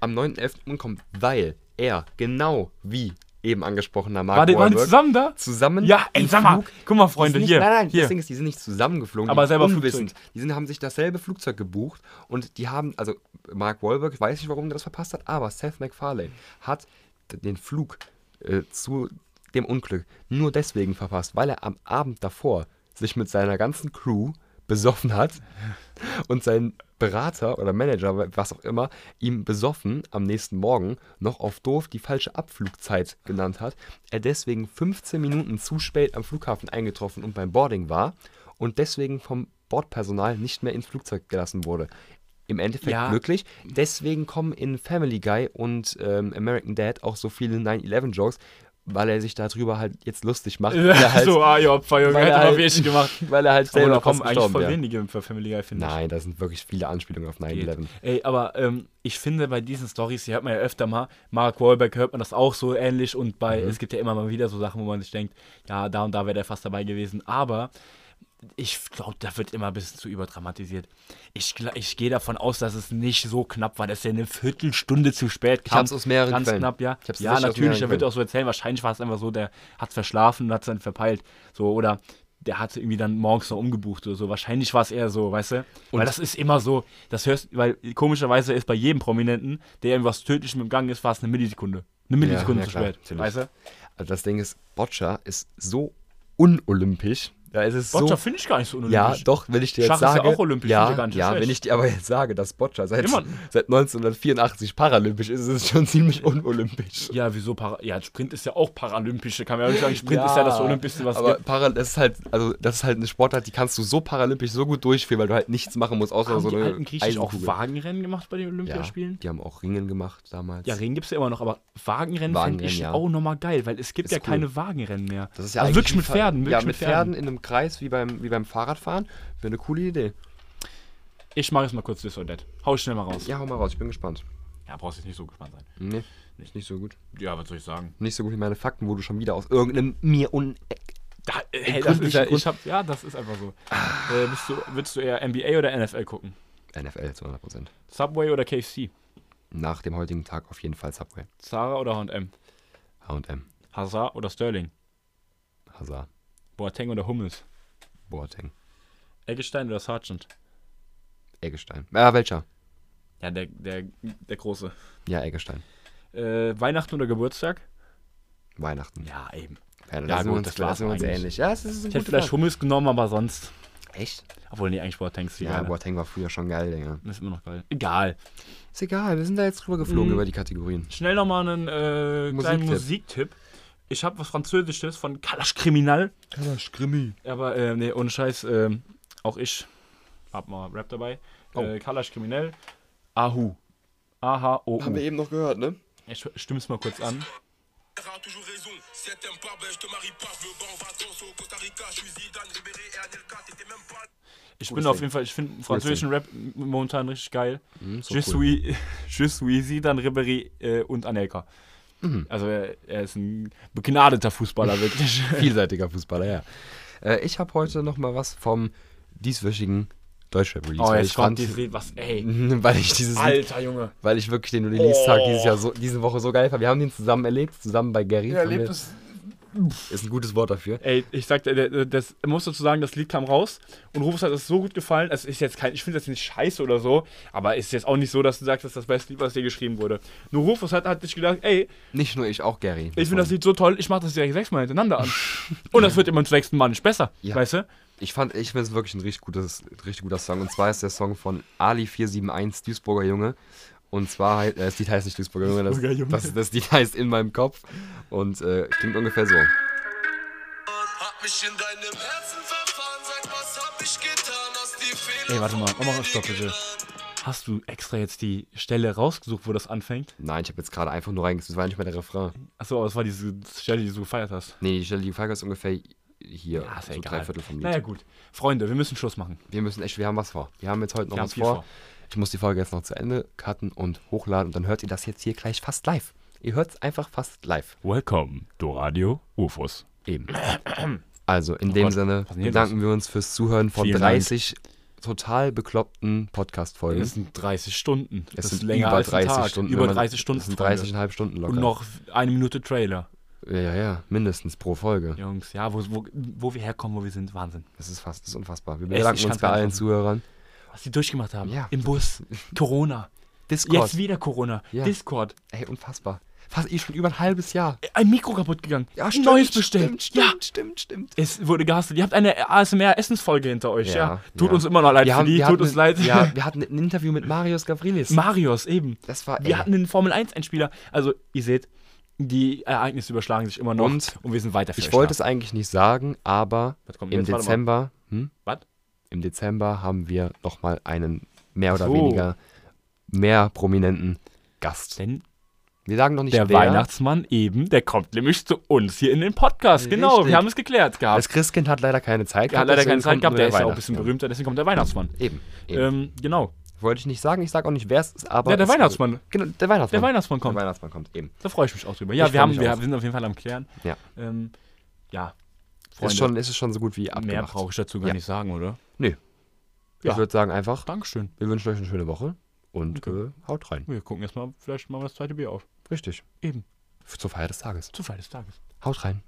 am 9.11. umgekommen, weil er genau wie eben angesprochener Mark War die, waren die zusammen da? zusammen Ja, ey, sag mal, guck mal, Freunde, nicht, hier. Nein, nein, hier. das Ding ist, die sind nicht zusammengeflogen. Aber selber unwissend. Flugzeug. Die sind, haben sich dasselbe Flugzeug gebucht und die haben, also Mark Wahlberg, ich weiß nicht, warum der das verpasst hat, aber Seth MacFarlane hat den Flug äh, zu dem Unglück nur deswegen verpasst, weil er am Abend davor sich mit seiner ganzen Crew besoffen hat und sein Berater oder Manager, was auch immer, ihm besoffen am nächsten Morgen noch auf doof die falsche Abflugzeit genannt hat. Er deswegen 15 Minuten zu spät am Flughafen eingetroffen und beim Boarding war und deswegen vom Bordpersonal nicht mehr ins Flugzeug gelassen wurde. Im Endeffekt Ja. glücklich. Deswegen kommen in Family Guy und ähm, American Dad auch so viele 9-11-Jokes, weil er sich darüber halt jetzt lustig macht. weil er halt, so, ah, ihr Opfer, Junge, er mal halt- wirklich gemacht. weil er halt Aber selber da kommen eigentlich voll wäre. wenige für Family Guy, finde ich. Nein, da sind wirklich viele Anspielungen auf 9-11. Ey, aber ähm, ich finde bei diesen Stories, die hört man ja öfter mal, Mark Wahlberg hört man das auch so ähnlich und bei, Mhm. es gibt ja immer mal wieder so Sachen, wo man sich denkt, ja, da und da wäre der fast dabei gewesen, aber ich glaube, da wird immer ein bisschen zu überdramatisiert. Ich, ich gehe davon aus, dass es nicht so knapp war, dass er eine Viertelstunde zu spät Ich kam. hab's aus mehreren Ganz Quellen. knapp, ja. Ich Ja, natürlich, er wird auch so erzählen, wahrscheinlich war es einfach so, der hat verschlafen und hat es dann verpeilt. So, oder der hat irgendwie dann morgens noch umgebucht oder so. Wahrscheinlich war es eher so, weißt du? Und- weil das ist immer so, das hörst, weil komischerweise ist bei jedem Prominenten, der irgendwas Tödlichem im Gang ist, war es eine Millisekunde. Eine Millisekunde ja, zu klar, spät. natürlich. Weißt du? Also das Ding ist, Boccia ist so unolympisch. Ja, es ist Boccia so, finde ich gar nicht so unolympisch. ja, doch, wenn ich dir jetzt Schach ist ja sage, auch olympisch, ja, finde gar nicht ja, schlecht. wenn ich dir aber jetzt sage, dass Boccia seit, Immer. seit 1984 paralympisch ist, ist es schon ziemlich unolympisch. Ja, wieso? Para ja, Sprint ist ja auch paralympisch. Kann man ja nicht sagen, Sprint ist ja das Olympischste, was aber gibt. Para, das ist halt, also das ist halt eine Sportart, die kannst du so paralympisch so gut durchführen, weil du halt nichts machen musst, außer Haben so die eine alten Griechen auch. Wagenrennen gemacht bei den ja, Olympiaspielen? die haben auch Ringen gemacht damals. Ja, Ringen gibt es ja immer noch, aber Wagenrennen fände Wagenrennen, ich ja. auch nochmal geil, weil es gibt Ist ja cool. keine Wagenrennen mehr. Das ist ja also wirklich mit Pferden, wirklich ja, mit Pferden in einem Kreis wie beim, wie beim Fahrradfahren. Wäre eine coole Idee. Ich mache jetzt mal kurz or That. Hau schnell mal raus. Ja, hau mal raus, ich bin gespannt. Ja, brauchst jetzt nicht so gespannt sein. Nee, nicht, nicht so gut. Ja, was soll ich sagen? Nicht so gut wie meine Fakten, wo du schon wieder aus irgendeinem mir un... Da, hey, das ist ja, ich hab, ja, das ist einfach so. Äh, bist du, würdest du eher NBA oder NFL gucken? NFL zu 100%. Subway oder KFC? Nach dem heutigen Tag auf jeden Fall Subway. Zara oder H&M? H&M. Hazard oder Sterling? Hazard. Boateng oder Hummels? Boateng. Eggestein oder Sargent? Eggestein. Äh, welcher? Ja, der, der, der Große. Ja, Eggestein. Äh, Weihnachten oder Geburtstag? Weihnachten. Ja, eben. Ja, da Ja, sind gut, wir uns, das da sind uns ähnlich. Ja, es ist ein Ich hätte vielleicht. Hummels genommen, aber sonst. Echt? Obwohl, nee, eigentlich Boateng ist Ja, geiler. Boateng war früher schon geil, Digga. Ist immer noch geil. Egal. Ist egal, wir sind da jetzt drüber geflogen Mhm. über die Kategorien. Schnell nochmal einen äh, kleinen Musiktipp. Ich habe was Französisches von Kalash Kriminal. Kalaschkrimi. Aber, äh, nee, ohne Scheiß, ähm, auch ich hab mal Rap dabei. Oh. Äh, Kalash Kriminell. Ahu. A-H-O-U. Haben wir eben noch gehört, ne? Ich stimm's mal kurz an. Ich bin auf jeden Fall, ich finde französischen Rap momentan richtig geil. Mhm, so Je cool. suis, je suis Zidane, Ribéry äh, und Anelka. Mhm. Also er, er ist ein begnadeter Fußballer, wirklich. Vielseitiger Fußballer, ja. Äh, ich habe heute noch mal was vom dieswöchigen Deutschrap-Release. oh, weil jetzt ich kommt fand, dieses Lied, was, ey. weil ich dieses Lied, Alter, Junge. weil ich wirklich den Release-Tag Oh. dieses Jahr so, diese Woche so geil fand. Wir haben den zusammen erlebt, zusammen bei Gary. Er Von mir- lebt es. Ist ein gutes Wort dafür. Ey, ich sagte, das muss dazu sagen, das Lied kam raus und Rufus hat es so gut gefallen. Es ist jetzt kein, ich finde das nicht scheiße oder so, aber es ist jetzt auch nicht so, dass du sagst, das ist das beste Lied, was dir geschrieben wurde. Nur Rufus hat, hat sich gedacht, ey, Nicht nur ich, auch Gary. ich finde das Lied so toll, ich mache das direkt sechsmal hintereinander an. und das wird immer zum sechsten Mal nicht besser, Ja. weißt du? Ich fand, ich finde es wirklich ein richtig, gutes, richtig guter Song. Und zwar ist der Song von Ali471, Duisburger Junge. Und zwar, äh, das Lied heißt nicht Duisburger Junge, das, das, das Lied heißt In meinem Kopf. Und äh, klingt ungefähr so. Hab mich in deinem Herzen verfahren. Sag, was hab ich getan? Hast die Fehler. Ey, warte mal, mach mal Stopp, bitte. Hast du extra jetzt die Stelle rausgesucht, wo das anfängt? Nein, ich habe jetzt gerade einfach nur reingesetzt. Das war nicht mehr der Refrain. Achso, aber es war diese Stelle, die du gefeiert hast. Nee, die Stelle, die Frage ist ungefähr hier. Ja, ist ja so egal. drei Viertel vom Lied. Naja, gut. Freunde, wir müssen Schluss machen. Wir müssen echt, wir haben was vor. Wir haben jetzt heute noch Wir was vor. vor. Ich muss die Folge jetzt noch zu Ende cutten und hochladen. Und dann hört ihr das jetzt hier gleich fast live. Ihr hört es einfach fast live. Welcome to Radio Ufos. Eben. Also, in dem Oh Gott, Sinne bedanken wir uns fürs Zuhören von Vielen Dank. 30 total bekloppten Podcast-Folgen. Das sind 30 Stunden. Es das sind ist länger über als ein 30 Tag. Stunden. Über wenn man- 30 Stunden. Das sind Freunde. 30,5 Stunden locker. Und noch eine Minute Trailer. Ja, ja, ja, mindestens pro Folge. Jungs, ja, wo, wo, wo wir herkommen, wo wir sind, Wahnsinn. Das ist fast, das ist unfassbar. Wir bedanken uns bei allen. Zuhörern. Was die durchgemacht haben. Ja. Im Bus. Corona. Discord. Jetzt wieder Corona. Ja. Discord. Ey, unfassbar. Fast eh schon über ein halbes Jahr. Ein Mikro kaputt gegangen. Ja, Ein Neues bestellt. Stimmt, ja. stimmt, stimmt, stimmt. Es wurde gehasselt. Ihr habt eine ASMR-Essensfolge hinter euch, ja. Ja, Tut uns immer noch leid für die, tut hatten, uns leid. Ja, wir hatten ein Interview mit Marius Gavrilis. Marius, eben. das war, Wir hatten einen Formel-1-Einspieler. Also, ihr seht, die Ereignisse überschlagen sich immer noch. Und wir sind weiter für ich wollte es eigentlich nicht sagen, aber im. Dezember, hm? Was? Im Dezember haben wir nochmal einen mehr oder So. weniger mehr prominenten Gast. Denn Wir sagen noch nicht der wer. Weihnachtsmann eben, der kommt nämlich zu uns hier in den Podcast. Genau, Richtig. wir haben es geklärt gehabt. Das Christkind hat leider keine Zeit Er hat leider keine Zeit gehabt, nur der ist ja auch ein bisschen berühmter, deswegen kommt der Weihnachtsmann. Eben. eben. Ähm, genau. Wollte ich nicht sagen, ich sage auch nicht, wer es ist, aber. Ja, der Weihnachtsmann. Genau, der Weihnachtsmann. Der Weihnachtsmann kommt. Der Weihnachtsmann kommt, eben. Da freue ich mich auch drüber. Ja, Ich wir, haben, wir sind auf jeden Fall am Klären. Ja. Ähm, ja. Freunde, Ist, schon, ist es schon so gut wie mehr abgemacht. brauche ich dazu gar Ja. nicht sagen, oder? Nö. Ja. Ich würde sagen einfach, Dankeschön. wir wünschen euch eine schöne Woche und Okay. äh, haut rein. Wir gucken jetzt mal vielleicht mal das zweite Bier auf. Richtig. Eben. Zur Feier des Tages. Zur Feier des Tages. Haut rein.